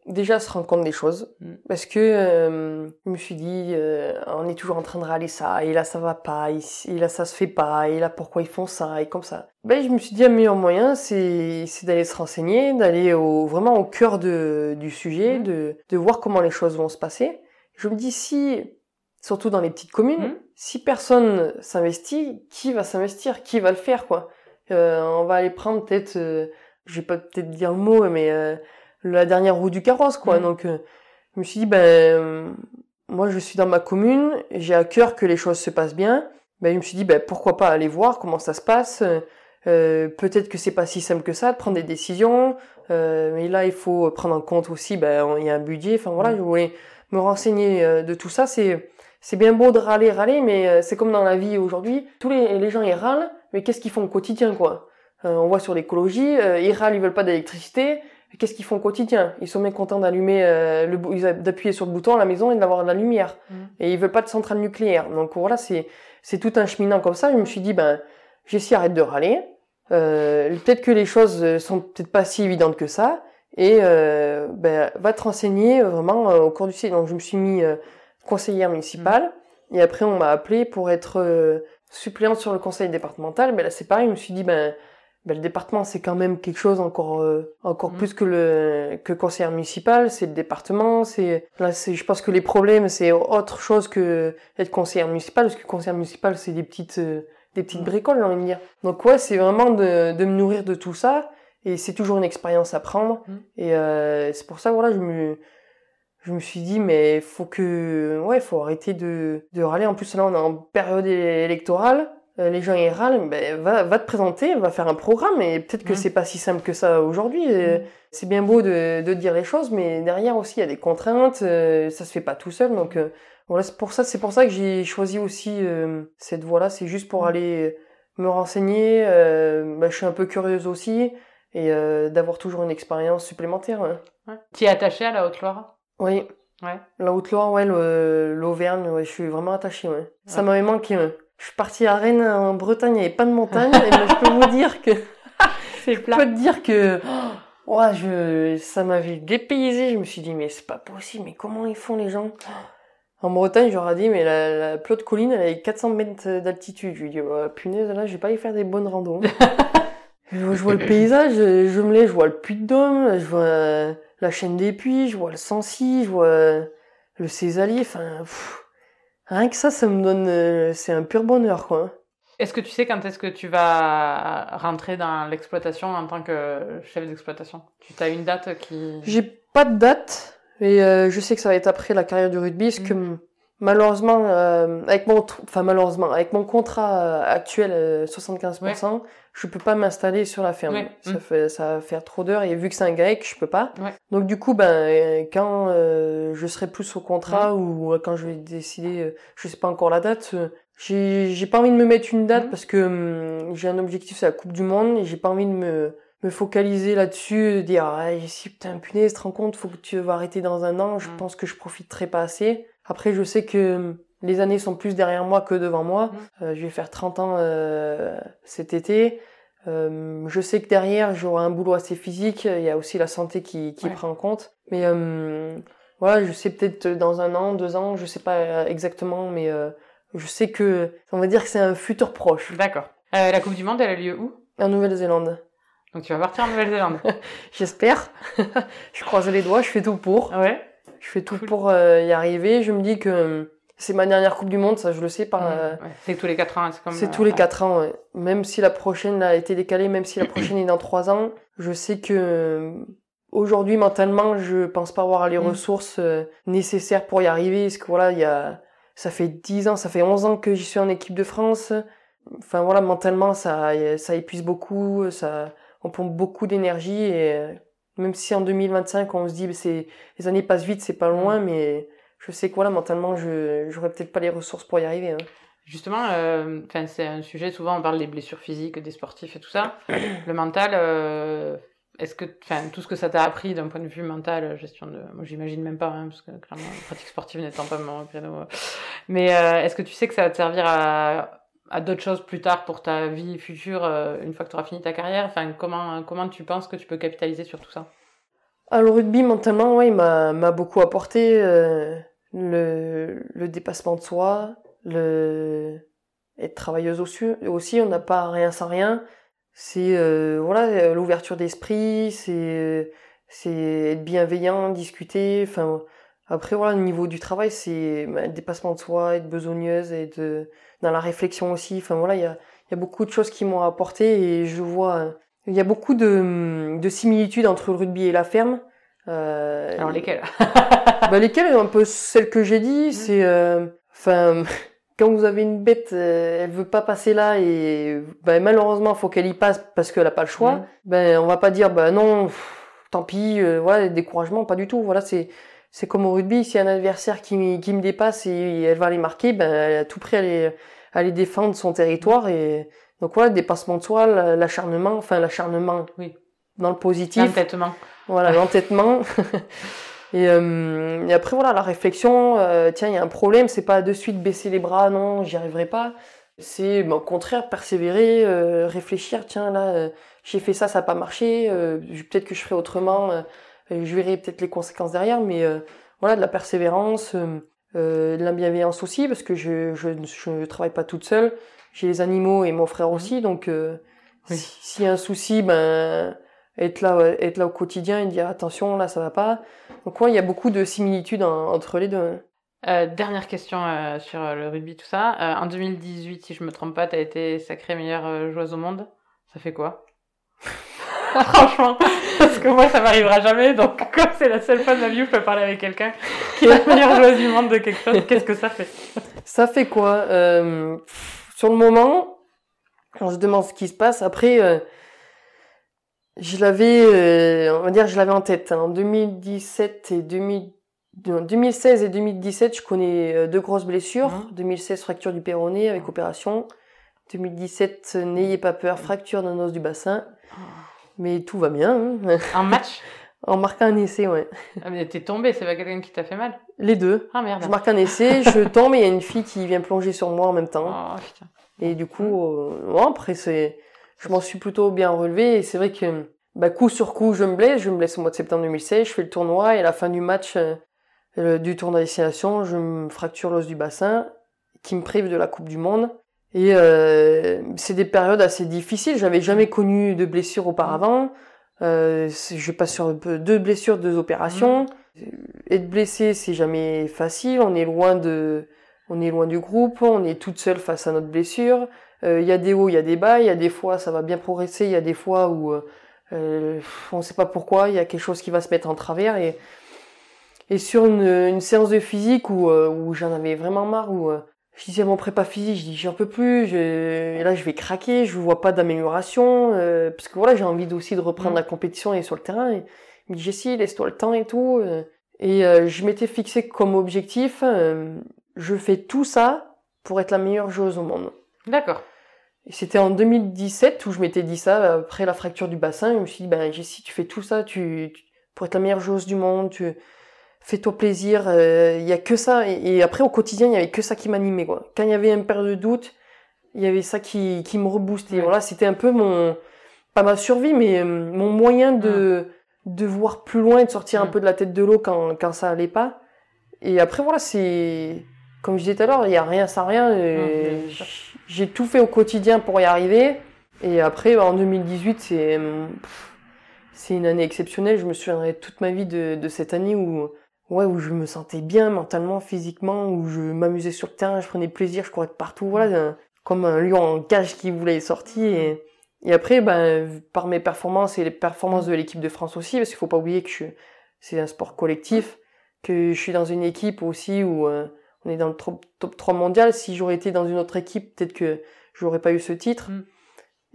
déjà se rendre compte des choses. Mm. Parce que euh, je me suis dit, euh, on est toujours en train de râler ça, et là ça va pas, et, là ça se fait pas, et là pourquoi ils font ça, et comme ça. Ben, je me suis dit, un meilleur moyen, c'est, c'est d'aller se renseigner, d'aller au, vraiment au cœur de, du sujet, mm. de, de voir comment les choses vont se passer. Je me dis, si, surtout dans les petites communes, mm. si personne s'investit, qui va s'investir? Qui va le faire, quoi? Euh, on va aller prendre peut-être, je vais pas peut-être dire le mot, mais la dernière roue du carrosse, quoi. Mm. Donc, je me suis dit, ben, moi, je suis dans ma commune, j'ai à cœur que les choses se passent bien. Ben, je me suis dit, ben, pourquoi pas aller voir comment ça se passe. Euh, peut-être que c'est pas si simple que ça de prendre des décisions, euh, mais là il faut prendre en compte aussi, ben il y a un budget. Enfin voilà, mm. je voulais me renseigner de tout ça. C'est c'est bien beau de râler, râler, mais c'est comme dans la vie aujourd'hui. Tous les, les gens ils râlent, mais qu'est-ce qu'ils font au quotidien, quoi? Euh, On voit sur l'écologie, euh, ils râlent, ils veulent pas d'électricité. Qu'est-ce qu'ils font au quotidien? Ils sont bien contents d'allumer, euh, le, d'appuyer sur le bouton à la maison et d'avoir de la lumière. Mm. Et ils veulent pas de centrale nucléaire. Donc voilà, c'est c'est tout un cheminant comme ça. Je me suis dit, ben, Jessie, arrête de râler. Euh, peut-être que les choses sont peut-être pas si évidentes que ça. Et euh, ben, va te renseigner vraiment au cours du site. Donc je me suis mis conseillère municipale. Mm. Et après, on m'a appelé pour être suppléante sur le conseil départemental, mais là c'est pareil, je me suis dit ben, ben le département c'est quand même quelque chose encore euh, encore mmh. plus que le que conseiller municipal, c'est le département, c'est là c'est je pense que les problèmes c'est autre chose que être conseiller municipal parce que conseiller municipal c'est des petites euh, des petites mmh. bricoles, j'ai envie de dire. Donc ouais, c'est vraiment de de me nourrir de tout ça et c'est toujours une expérience à prendre. Mm. Et euh, c'est pour ça, voilà, je me, je me suis dit, mais faut que, ouais, faut arrêter de, de râler. En plus, là, on est en période électorale. Euh, les gens ils râlent, ben, va, va te présenter, va faire un programme, et peut-être que Mm. c'est pas si simple que ça aujourd'hui. Euh. C'est bien beau de, de dire les choses, mais derrière aussi, il y a des contraintes, euh, ça se fait pas tout seul, donc euh, voilà, c'est pour ça, c'est pour ça que j'ai choisi aussi euh, cette voie-là. C'est juste pour aller me renseigner. euh, bah, je suis un peu curieuse aussi et euh, d'avoir toujours une expérience supplémentaire. hein. Ouais. Tu es attaché à la Haute-Loire? Oui. Ouais. La Haute-Loire, ouais, l'Auvergne, ouais, je suis vraiment attachée. Ouais. Ça m'avait manqué. ouais. Je suis partie à Rennes, en Bretagne, il n'y avait pas de montagne. et ben, je peux vous dire que C'est je peux te dire que oh, je, ça m'avait dépaysé. Je me suis dit, mais c'est pas possible, mais comment ils font les gens? En Bretagne, j'aurais dit, mais la, la haute colline, elle avait 400 mètres d'altitude. Je lui dis, oh, punaise, là, je vais pas aller faire des bonnes randos. je, vois- je vois le paysage, je, je me lève, je vois le Puy de Dôme, je vois la chaîne des Puys, je vois le Sancy, je vois le Césalier. Enfin, pff, rien que ça, ça me donne, euh, c'est un pur bonheur, quoi. Est-ce que tu sais quand est-ce que tu vas rentrer dans l'exploitation en tant que chef d'exploitation? Tu as une date qui... J'ai pas de date, mais euh, je sais que ça va être après la carrière du rugby, parce que m- malheureusement, euh, avec mon, enfin malheureusement, avec mon contrat euh, actuel, euh, 75%, je peux pas m'installer sur la ferme. Ouais. Ça Mm. fait, ça va faire trop d'heures, et vu que c'est un GAEC, je peux pas. Ouais. Donc du coup, ben, quand euh, je serai plus au contrat ou euh, quand je vais décider, euh, je sais pas encore la date. j'ai j'ai pas envie de me mettre une date Mhm. parce que hum, j'ai un objectif, c'est la Coupe du Monde, et j'ai pas envie de me me focaliser là-dessus, de dire ah si putain punaise, te rends compte, faut que tu vas arrêter dans un an. Je Mm. pense que je profiterai pas assez. Après, je sais que les années sont plus derrière moi que devant moi. Mm. Euh, je vais faire 30 ans euh, cet été. Euh, je sais que derrière, j'aurai un boulot assez physique. Il y a aussi la santé qui, qui Ouais. prend en compte. Mais euh, voilà, je sais peut-être dans un an, deux ans, je sais pas euh, exactement, mais euh, je sais que, on va dire que c'est un futur proche. D'accord. Euh, la Coupe du Monde, elle a lieu où? En Nouvelle-Zélande. Donc tu vas partir en Nouvelle-Zélande. J'espère. je croise les doigts, je fais tout pour. ouais? Je fais tout Cool. pour euh, y arriver. Je me dis que euh, c'est ma dernière Coupe du Monde, ça je le sais par. euh, Ouais. C'est tous les 4 ans. C'est comme, C'est euh, tous les ouais. quatre ans, ouais. Même si la prochaine a été décalée, même si la prochaine est dans trois ans, je sais que euh, aujourd'hui mentalement, je pense pas avoir les Mm. ressources euh, nécessaires pour y arriver. Parce que voilà, il y a, ça fait dix ans, ça fait onze ans que j'y suis en équipe de France. Enfin voilà, mentalement, ça, ça épuise beaucoup, ça, on pompe beaucoup d'énergie et euh, même si en 2025 on se dit, c'est, les années passent vite, c'est pas loin, Mm. mais je sais que voilà, mentalement, je, j'aurais peut-être pas les ressources pour y arriver. hein. Justement, euh, c'est un sujet, souvent on parle des blessures physiques, des sportifs et tout ça. Le mental, euh, est-ce que, enfin, tout ce que ça t'a appris d'un point de vue mental, gestion de. Moi j'imagine même pas, hein, parce que clairement, la pratique sportive n'étant pas mon créneau. euh. Mais euh, est-ce que tu sais que ça va te servir à, à d'autres choses plus tard pour ta vie future, euh, une fois que tu auras fini ta carrière? Enfin, comment, comment tu penses que tu peux capitaliser sur tout ça? Ah, le rugby, mentalement, ouais, il m'a, beaucoup apporté euh, le, le dépassement de soi, le être travailleuse aussi. aussi on n'a pas rien sans rien. C'est euh, voilà l'ouverture d'esprit, c'est c'est être bienveillant, discuter. Enfin après voilà le niveau du travail, c'est bah, dépassement de soi, être besogneuse, être dans la réflexion aussi. Enfin voilà il y a y a beaucoup de choses qui m'ont apporté et je vois euh, il y a beaucoup de, de similitudes entre le rugby et la ferme. Euh, Alors lesquels bah, lesquelles? Un peu celles que j'ai dit, c'est... euh, Enfin, quand vous avez une bête, euh, elle veut pas passer là et ben, malheureusement, faut qu'elle y passe parce qu'elle a pas le choix. Mhm. Ben, on va pas dire, ben non, pff, tant pis, euh, voilà, découragement, pas du tout. Voilà, c'est... C'est comme au rugby, a un adversaire qui, me- qui me dépasse et elle va aller marquer, ben, elle est à tout près à aller, à aller défendre son territoire. Et donc voilà, dépassement de soi, la- l'acharnement, enfin l'acharnement Oui. dans le positif. L'entêtement. Voilà, l'entêtement. et, euh, et après, voilà, la réflexion, euh, tiens, il y a un problème, c'est pas de suite baisser les bras, non, j'y arriverai pas. C'est ben, au contraire persévérer, euh, réfléchir, tiens, là, euh, j'ai fait ça, ça n'a pas marché, euh, peut-être que je ferai autrement, euh, je verrai peut-être les conséquences derrière, mais euh, voilà, de la persévérance, euh, euh, de la bienveillance aussi, parce que je, je, je ne travaille pas toute seule, j'ai les animaux et mon frère aussi, donc euh, Oui. si- s'il y a un souci, ben être là, être là au quotidien et dire attention, là ça va pas. Donc ouais, il y a beaucoup de similitudes en- entre les deux. Euh, dernière question euh, sur le rugby, tout ça. Euh, en 2018, si je me trompe pas, t'as été sacrée meilleure joueuse au monde. Ça fait quoi? Franchement, parce que moi, ça m'arrivera jamais. Donc, comme c'est la seule fois de ma vie où je peux parler avec quelqu'un qui est la meilleure joueuse du monde de quelque chose, qu'est-ce que ça fait? Ça fait quoi euh, Sur le moment, on se demande ce qui se passe. Après, euh, je l'avais, euh, on va dire, je l'avais en tête. En 2017 et 2000, 2016 et 2017, je connais euh, deux grosses blessures. 2016, fracture du péroné avec opération. 2017, n'ayez pas peur, fracture d'un os du bassin. Mais tout va bien. hein. Un match En marquant un essai, ouais. ah, Mais t'es tombé, c'est pas quelqu'un qui t'a fait mal Les deux. Ah merde. Je marque un essai, je tombe et il y a une fille qui vient plonger sur moi en même temps. Oh putain. Et du coup, euh, ouais, après, c'est, je m'en suis plutôt bien relevé. Et c'est vrai que, bah, coup sur coup, je me blesse. Je me blesse au mois de septembre 2016. Je fais le tournoi et à la fin du match, euh, euh, du tournoi destination, je me fracture l'os du bassin, qui me prive de la Coupe du Monde. Et euh, c'est des périodes assez difficiles. J'avais jamais connu de blessures auparavant. Euh, je passe sur deux blessures, deux opérations. Être blessé, c'est jamais facile. On est loin de, on est loin du groupe. On est toute seule face à notre blessure. Euh, Il y a des hauts, il y a des bas. Il y a des fois, ça va bien progresser. Il y a des fois où euh, euh, on sait pas pourquoi. Il y a quelque chose qui va se mettre en travers et et sur une, une séance de physique où, euh, où j'en avais vraiment marre, où je disais à mon prépa physique, je dis j'en peux plus, je, et là je vais craquer, je vois pas d'amélioration, euh, parce que voilà j'ai envie aussi de reprendre Mhm. la compétition et sur le terrain. Et il me dit Jessie, laisse-toi le temps et tout. euh. et euh, je m'étais fixé comme objectif, euh, je fais tout ça pour être la meilleure joueuse au monde. D'accord. Et c'était en 2017 où je m'étais dit ça, après la fracture du bassin, je me suis dit, ben Jessie, tu fais tout ça tu, tu- pour être la meilleure joueuse du monde, tu fais-toi plaisir, il y a que ça. Et, et après, au quotidien, il y avait que ça qui m'animait, quoi. Quand il y avait une période de doute, il y avait ça qui, qui me reboostait. Ouais. Voilà, c'était un peu mon, pas ma survie, mais euh, mon moyen de, de voir plus loin et de sortir un peu de la tête de l'eau quand, quand ça allait pas. Et après, voilà, c'est, comme je disais tout à l'heure, il y a rien sans rien. et j'ai tout fait au quotidien pour y arriver. Et après, en 2018, c'est, c'est une année exceptionnelle. Je me souviendrai toute ma vie de, de cette année où, ouais, où je me sentais bien mentalement, physiquement, où je m'amusais sur le terrain, je prenais plaisir, je courais de partout, voilà, un- comme un lion en cage qui voulait sortir. Et, et après, ben, par mes performances et les performances de l'équipe de France aussi, parce qu'il faut pas oublier que c'est un sport collectif, que je suis dans une équipe aussi où euh, on est dans le top, top 3 mondial. Si j'aurais été dans une autre équipe, peut-être que j'aurais pas eu ce titre. Mm.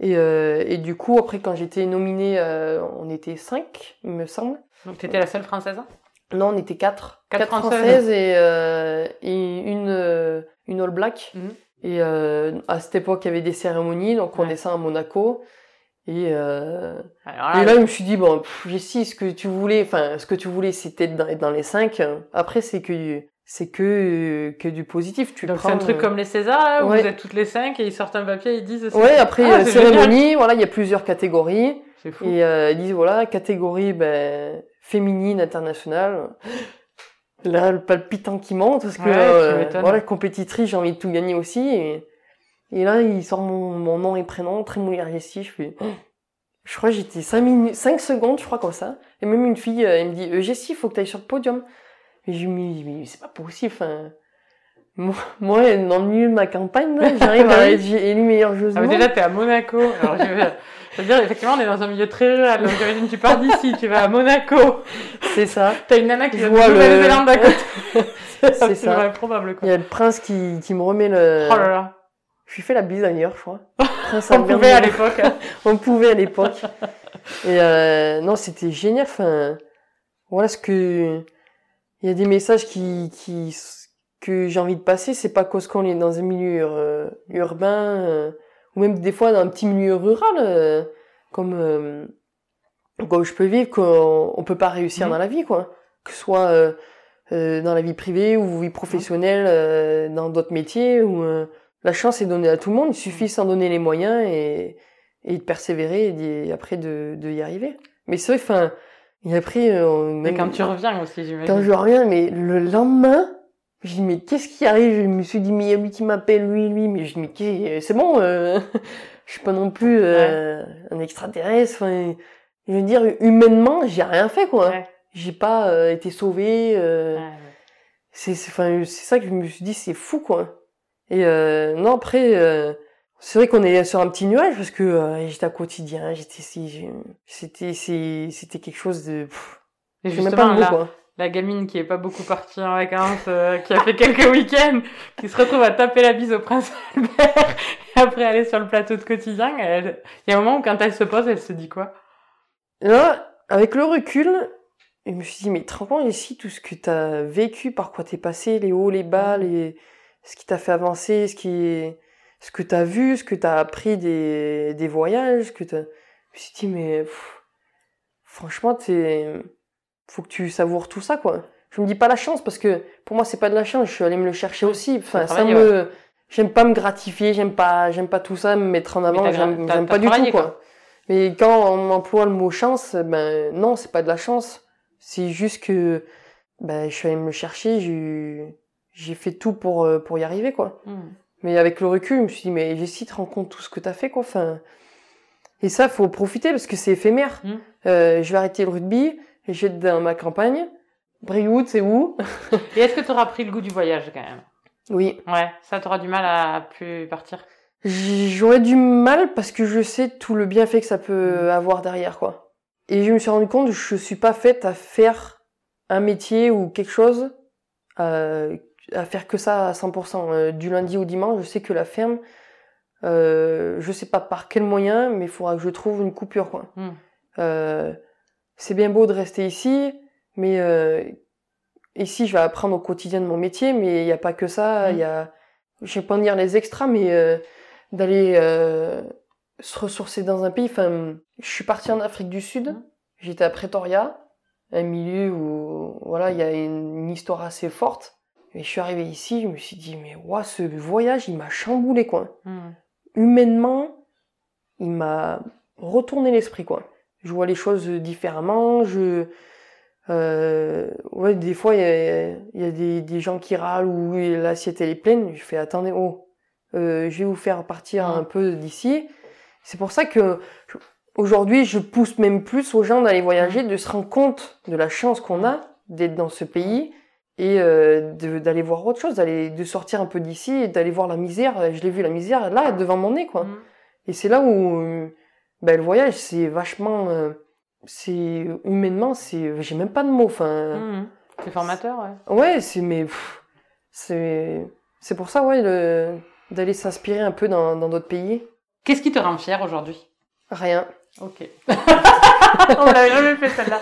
Et, euh, et du coup, après, quand j'étais nominée, euh, on était 5, il me semble. Donc t'étais la seule française hein? Non, on était 4. Quatre 4 Françaises. françaises et, euh, et une, euh, une All Black. Mhm. Et euh, à cette époque, il y avait des cérémonies, donc on Ouais. descend à Monaco. Et, euh, Alors et là, je me suis dit, bon, Jessie, ce que tu voulais, enfin, ce que tu voulais, c'était dans, dans les 5. Après, c'est que, c'est que, que du positif. Tu donc prends, c'est un truc euh, comme les Césars là, où ouais. vous êtes toutes les cinq et ils sortent un papier et ils disent. c'est- Ouais, après, Ah, euh, cérémonie, voilà, il y a plusieurs catégories. C'est fou. Et euh, ils disent, voilà, catégorie ben, féminine, internationale. Là, le palpitant qui monte, parce que, Ouais, euh, voilà, compétitrice, j'ai envie de tout gagner aussi. Et, et là, il sort mon, mon nom et prénom, très Jessie, je fais... Je crois que j'étais 5, minutes, 5 secondes, je crois, comme ça. Et même une fille, euh, elle me dit, euh, Jessie, faut que tu ailles sur le podium. Et je me dis, mais c'est pas possible, enfin... Moi, dans le milieu de ma campagne, j'arrive à être élue meilleure joueuse Ah, mais déjà, t'es à Monaco. Alors, je veux, je veux dire, effectivement, on est dans un milieu très rural. Donc, j'imagine, tu pars d'ici, tu vas à Monaco. C'est ça. T'as une nana qui vient de Nouvelle-Zélande d'à côté. C'est C'est ça. improbable, Il quoi. y a le prince qui, qui me remet le... Oh là là. Je lui fais la bise d'ailleurs, je crois. Prince On pouvait à l'époque. hein. On pouvait à l'époque. Et euh, non, c'était génial. Enfin, voilà ce que... Il y a des messages qui, qui que j'ai envie de passer. C'est pas cause qu'on est dans un milieu euh, urbain euh, ou même des fois dans un petit milieu rural, euh, comme euh, comme je peux vivre, qu'on on peut pas réussir Mhm. dans la vie, quoi. Que ce soit euh, euh, dans la vie privée ou vie professionnelle, euh, dans d'autres métiers. Où, euh, la chance est donnée à tout le monde. Il suffit s'en donner les moyens et, et de persévérer et, d'y- après de, de y arriver. Mais c'est vrai, enfin, et après, Mais quand tu reviens aussi, j'imagine. quand je reviens, mais le lendemain, je dis, mais qu'est-ce qui arrive? Je me suis dit, mais il y a lui qui m'appelle, lui, lui, mais je dis, mais c'est bon, euh, je suis pas non plus euh, un extraterrestre. Enfin, je veux dire, humainement, j'ai rien fait, quoi. Ouais. J'ai pas euh, été sauvé. euh, Ouais, c'est c'est enfin c'est ça que je me suis dit c'est fou quoi et non après c'est vrai qu'on est sur un petit nuage parce que j'étais à quotidien, j'étais c'était c'était quelque chose de. Pff, Et j'ai même pas là, quoi. La gamine qui est pas beaucoup partie en vacances, euh, qui a fait quelques week-ends, qui se retrouve à taper la bise au prince Albert et après aller sur le plateau de quotidien, elle... il y a un moment où quand elle se pose, elle se dit quoi? Là, avec le recul, je me suis dit, mais te rends compte ici tout ce que t'as vécu, par quoi t'es passé, les hauts, les bas, les... ce qui t'a fait avancer, ce qui ce que t'as vu, ce que t'as appris des, des voyages, ce que t'as... Je me suis dit, mais pff, franchement, t'es... faut que tu savoures tout ça, quoi. Je me dis pas la chance, parce que pour moi, c'est pas de la chance, je suis allée me le chercher aussi. Enfin, ça me... J'aime pas me gratifier, j'aime pas, j'aime pas tout ça, me mettre en avant, j'aime pas du tout, quoi. quoi. Mais quand on emploie le mot chance, ben non, c'est pas de la chance. C'est juste que ben, je suis allée me le chercher, j'ai j'ai fait tout pour, euh, pour y arriver, quoi. Hmm. Mais avec le recul, je me suis dit, mais Jessie, te rends compte tout ce que t'as fait, quoi. Enfin, et ça, faut profiter parce que c'est éphémère. Mm. Euh, je vais arrêter le rugby, et je vais être dans ma campagne. Brioude, c'est où? Et est-ce que tu auras pris le goût du voyage quand même? Oui. Ouais, ça t'auras du mal à plus partir? J'aurais du mal parce que je sais tout le bienfait que ça peut avoir derrière, quoi. Et je me suis rendu compte que je suis pas faite à faire un métier ou quelque chose, euh, à faire que ça à 100%. Euh, du lundi au dimanche, je sais que la ferme, euh, je sais pas par quel moyen, mais il faudra que je trouve une coupure, quoi. Hmm. C'est bien beau de rester ici, mais euh, ici, je vais apprendre au quotidien de mon métier, mais il n'y a pas que ça. Il y a, je vais pas en dire les extras, mais euh, d'aller euh, se ressourcer dans un pays. Enfin, je suis partie en Afrique du Sud. Mhm. J'étais à Pretoria, un milieu où voilà, il y a une, une histoire assez forte. Et je suis arrivée ici, je me suis dit, mais ouah, ce voyage, il m'a chamboulé, quoi Hmm. humainement, il m'a retourné l'esprit, quoi. Je vois les choses différemment, je... Euh, ouais, des fois, il y a, il y a des, des gens qui râlent ou l'assiette elle est pleine. Je fais, attendez, oh, euh, je vais vous faire partir un peu d'ici. C'est pour ça que aujourd'hui, je pousse même plus aux gens d'aller voyager, de se rendre compte de la chance qu'on a d'être dans ce pays et euh, d'aller voir autre chose, d'aller de sortir un peu d'ici et d'aller voir la misère. Je l'ai vu la misère là devant mon nez, quoi. Et c'est là où ben, le voyage, c'est vachement, euh, c'est humainement, c'est, j'ai même pas de mots. Enfin. C'est formateur, ouais. ouais, c'est mais c'est, c'est pour ça, ouais, le- d'aller s'inspirer un peu dans dans d'autres pays. Qu'est-ce qui te rend fier aujourd'hui? Rien. Ok. On l'avait jamais fait celle-là.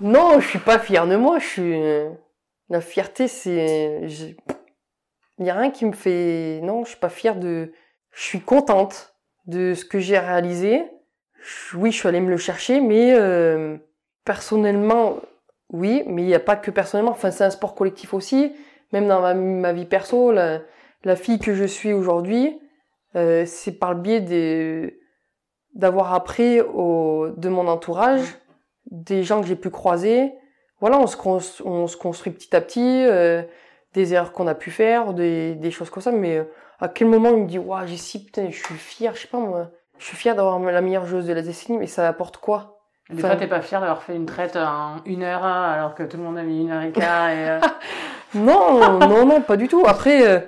Non, je suis pas fier de moi. Je suis euh, la fierté, c'est, il y a rien qui me fait. Non, je suis pas fière de. Je suis contente de ce que j'ai réalisé. Oui, je suis allée me le chercher, mais euh, personnellement, oui, mais il n'y a pas que personnellement. Enfin, c'est un sport collectif aussi. Même dans ma, vie perso, la, la fille que je suis aujourd'hui, euh, c'est par le biais des d'avoir appris au, de mon entourage, des gens que j'ai pu croiser. Voilà, on se, cons- on se construit petit à petit, euh, des erreurs qu'on a pu faire, des, des choses comme ça. Mais euh, à quel moment il me dit, waouh, j'ai si, putain, je suis fier, je sais pas moi, je suis fier d'avoir la meilleure joueuse de la décennie, mais ça apporte quoi? Des fois, t'es pas fier d'avoir fait une traite en une heure alors que tout le monde a mis une heure et quart et. euh, Non, non, non, pas du tout. Après, euh,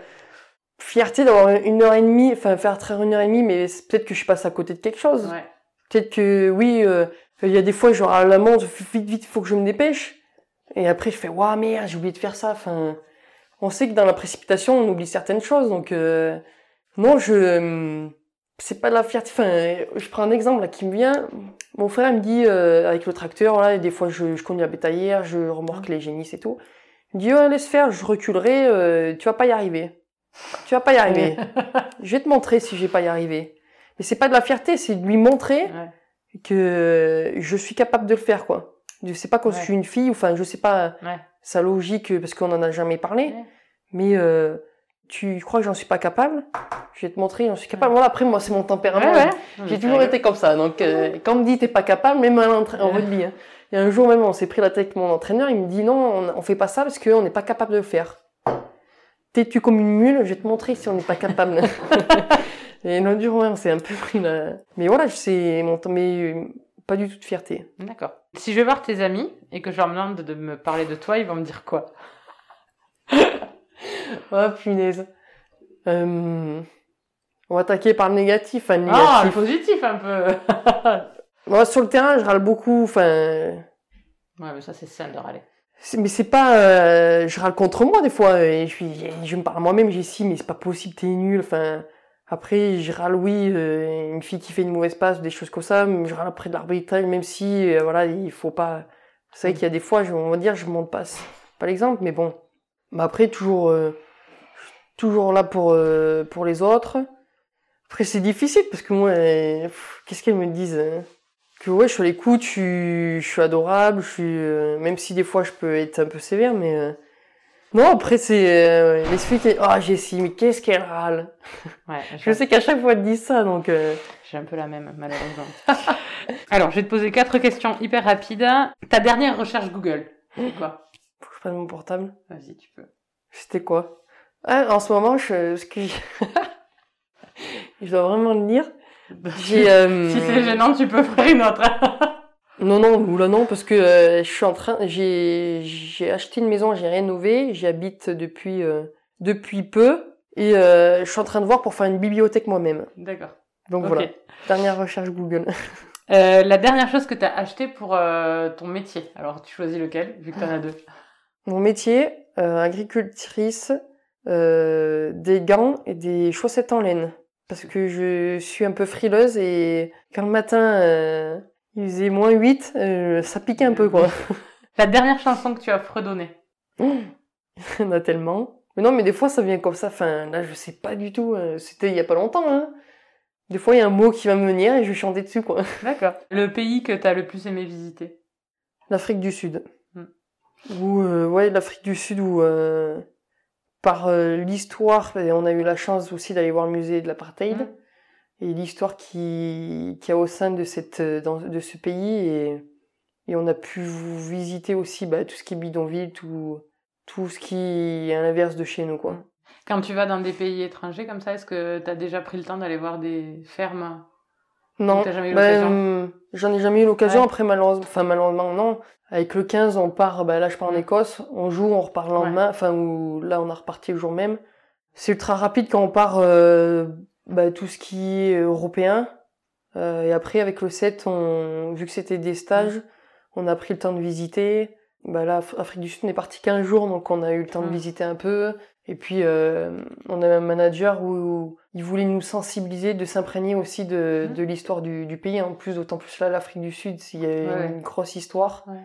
fierté d'avoir une heure et demie, enfin faire traire une heure et demie, mais peut-être que je passe à côté de quelque chose. ouais. Peut-être que oui, euh, il y a des fois genre à la montre, vite vite, il faut que je me dépêche. Et après je fais waouh merde, j'ai oublié de faire ça. Enfin, on sait que dans la précipitation, on oublie certaines choses. Donc euh, non, je euh, c'est pas de la fierté. Enfin, je prends un exemple là qui me vient. Mon frère il me dit euh, avec le tracteur, voilà, et des fois je, je conduis la bétaillère, je remorque les génisses et tout. Il me dit ouais, laisse faire, je reculerai, euh, tu vas pas y arriver. Tu vas pas y arriver. je vais te montrer si je vais pas y arriver. Mais c'est pas de la fierté, c'est de lui montrer ouais. que je suis capable de le faire, quoi. Je sais pas quand Ouais. je suis une fille, enfin, je sais pas Ouais. Sa logique parce qu'on en a jamais parlé, Ouais. mais euh, tu crois que j'en suis pas capable? Je vais te montrer, j'en suis capable. Voilà, après, moi, c'est mon tempérament. Ouais. J'ai toujours été comme ça. Donc, euh, quand on me dit t'es pas capable, même en, en rugby, hein. il y a un jour même, on s'est pris la tête avec mon entraîneur, il me dit non, on, on fait pas ça parce qu'on n'est pas capable de le faire. T'es-tu comme une mule Je vais te montrer si on n'est pas capable. Et jour, ouais, on s'est un peu pris là. Mais voilà, c'est mon temps, mais euh, pas du tout de fierté. D'accord. Si je vais voir tes amis et que je leur demande de me parler de toi, ils vont me dire quoi? Oh punaise. Euh, On va attaquer par le négatif, enfin, le Ah, le négatif. positif un peu. Moi, sur le terrain, je râle beaucoup, enfin, ouais, mais ça, c'est sain de râler. mais c'est pas, euh, je râle contre moi des fois, et je suis, je me parle à moi-même, j'ai si, mais c'est pas possible, t'es nul, enfin, après, je râle, oui, euh, une fille qui fait une mauvaise passe, des choses comme ça, mais je râle après de l'arbitrage, même si, euh, voilà, il faut pas, c'est vrai qu'il y a des fois, je, on va dire, je monte pas, pas l'exemple, mais bon. Mais après, toujours, euh, toujours là pour, euh, pour les autres. Après, c'est difficile parce que moi, euh, qu'est-ce qu'elles me disent euh, Que ouais, je suis à l'écoute, je suis, je suis adorable, je suis, euh, même si des fois je peux être un peu sévère, mais euh, non. Après, c'est euh, les filles qui, ah Jessie, mais qu'est-ce qu'elle râle Ouais, Je sais qu'à chaque fois elles disent ça, donc. euh, J'ai un peu la même, malheureusement. Alors, je vais te poser quatre questions hyper rapides. Ta dernière recherche Google, c'est quoi? Faut que je prenne mon portable. Vas-y, tu peux. C'était quoi? Ah, En ce moment, je, ce que je... dois vraiment le dire. J'ai. euh, Si c'est gênant, tu peux faire une autre. Non, non, ou là non, parce que euh, je suis en train, j'ai, j'ai acheté une maison, j'ai rénové, j'y habite depuis, euh, depuis peu, et euh, je suis en train de voir pour faire une bibliothèque moi-même. D'accord. Donc voilà, dernière recherche Google. Euh, la dernière chose que tu as acheté pour euh, ton métier. Alors, tu choisis lequel, vu que tu en as deux? Mon métier, euh, agricultrice, euh, des gants et des chaussettes en laine. Parce que je suis un peu frileuse et quand le matin euh, il faisait moins 8, euh, ça piquait un peu quoi. La dernière chanson que tu as fredonnée. Il y en a tellement. Mais non, mais des fois ça vient comme ça. Enfin, là je sais pas du tout. euh, C'était il y a pas longtemps. Hein. Des fois il y a un mot qui va me venir et je vais chanter dessus quoi. D'accord. Le pays que tu as le plus aimé visiter. L'Afrique du Sud. Hmm. Ou euh, ouais, l'Afrique du Sud où euh, par euh, l'histoire, on a eu la chance aussi d'aller voir le musée de l'apartheid Hmm. Et l'histoire qui qui a au sein de cette euh, dans, de ce pays et et on a pu vous visiter aussi bah, tout ce qui est bidonville, tout tout ce qui est à l'inverse de chez nous quoi. Quand tu vas dans des pays étrangers comme ça, est-ce que tu as déjà pris le temps d'aller voir des fermes? Non, T'as jamais eu ben, euh, j'en ai jamais eu l'occasion. Ouais. Après, malheureusement, enfin, malheureusement, non. Avec le 15, on part, ben, là, je pars en. Écosse, on joue, on repart le lendemain, enfin, ou là, on a reparti le jour même. C'est ultra rapide quand on part, euh, ben, tout ce qui est européen. Euh, et après, avec le 7, on, vu que c'était des stages, on a pris le temps de visiter. Ben là, Af- Afrique du Sud, on est parti 15 jours, donc on a eu le temps de visiter un peu. Et puis, euh, on avait un manager où il voulait nous sensibiliser, de s'imprégner aussi de, de l'histoire du, du pays. En plus, d'autant plus là, l'Afrique du Sud, il y a Ouais. une grosse histoire. Ouais.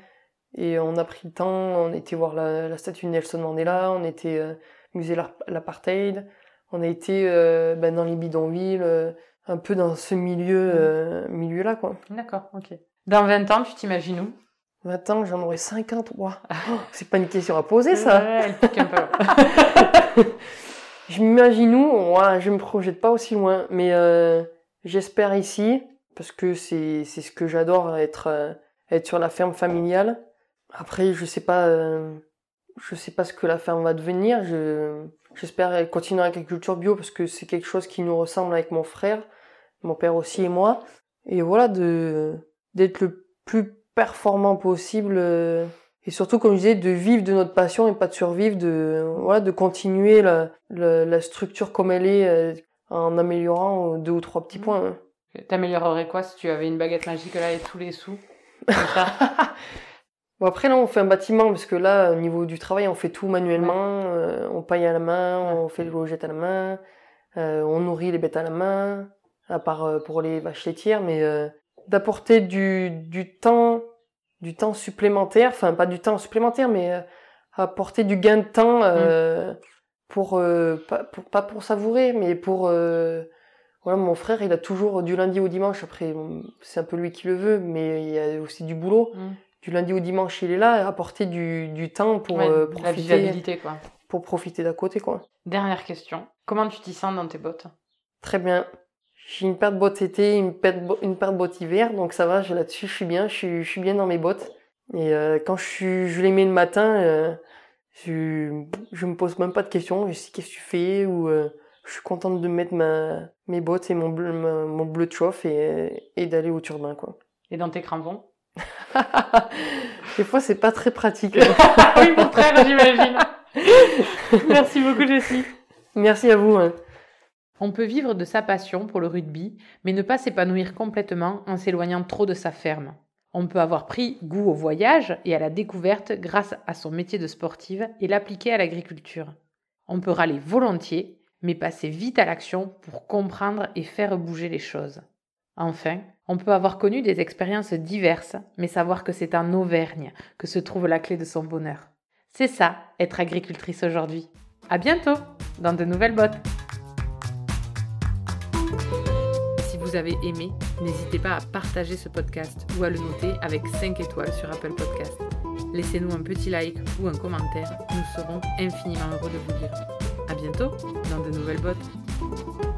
Et on a pris le temps, on était voir la, la statue de Nelson Mandela, on était euh, musée l'apartheid, on a été euh, ben, dans les bidonvilles, euh, un peu dans ce milieu, Mhm. euh, milieu-là, quoi. D'accord, ok. Dans 20 ans, tu t'imagines où? 20 ans, j'en aurais 50. Ouah. Oh, c'est pas une question à poser, ça. Ouais, elle pique un peu. Je m'imagine où, ouais, je me projette pas aussi loin, mais j'espère ici, parce que c'est c'est ce que j'adore, être, être sur la ferme familiale. Après, je sais pas, je sais pas ce que la ferme va devenir. Je j'espère continuer l'agriculture bio parce que c'est quelque chose qui nous ressemble avec mon frère, mon père aussi et moi. Et voilà, de d'être le plus performant possible. euh, et surtout, comme je disais, de vivre de notre passion et pas de survivre, de, voilà, de continuer la, la, la structure comme elle est euh, en améliorant deux ou trois petits points. hein. T'améliorerais quoi si tu avais une baguette magique là et tous les sous. Bon, après, là, on fait un bâtiment parce que là, au niveau du travail, on fait tout manuellement. euh, on paille à la main, on fait les logettes à la main, euh, on nourrit les bêtes à la main, à part euh, pour les vaches laitières, mais d'apporter du, du temps du temps supplémentaire, enfin pas du temps supplémentaire, mais apporter du gain de temps euh, pour, pas, pour pas pour savourer, mais pour voilà, mon frère, il a toujours du lundi au dimanche. Après, c'est un peu lui qui le veut, mais il y a aussi du boulot. Mm. Du lundi au dimanche, il est là, apporter du, du temps pour Ouais, euh, profiter, quoi. pour profiter d'à côté, quoi. Dernière question. Comment tu t'y sens dans tes bottes? Très bien. J'ai une paire de bottes été, une paire de, une paire de bottes hiver, donc ça va, là-dessus, je suis bien, je suis, je suis bien dans mes bottes. Et euh, quand je, je les mets le matin, euh, je, je me pose même pas de questions, je sais qu'est-ce que tu fais, ou je suis contente de mettre ma, mes bottes et mon bleu, ma- mon bleu de chauffe et, et d'aller au turbin, quoi. Et dans tes crampons? Des fois, c'est pas très pratique. Oui, mon frère, j'imagine. Merci beaucoup, Jessie. Merci à vous. hein. On peut vivre de sa passion pour le rugby, mais ne pas s'épanouir complètement en s'éloignant trop de sa ferme. On peut avoir pris goût au voyage et à la découverte grâce à son métier de sportive et l'appliquer à l'agriculture. On peut râler volontiers, mais passer vite à l'action pour comprendre et faire bouger les choses. Enfin, on peut avoir connu des expériences diverses, mais savoir que c'est en Auvergne que se trouve la clé de son bonheur. C'est ça, être agricultrice aujourd'hui. À bientôt dans de nouvelles bottes. Si vous avez aimé, n'hésitez pas à partager ce podcast ou à le noter avec 5 étoiles sur Apple Podcast. Laissez-nous un petit like ou un commentaire, nous serons infiniment heureux de vous lire. À bientôt dans de nouvelles bottes.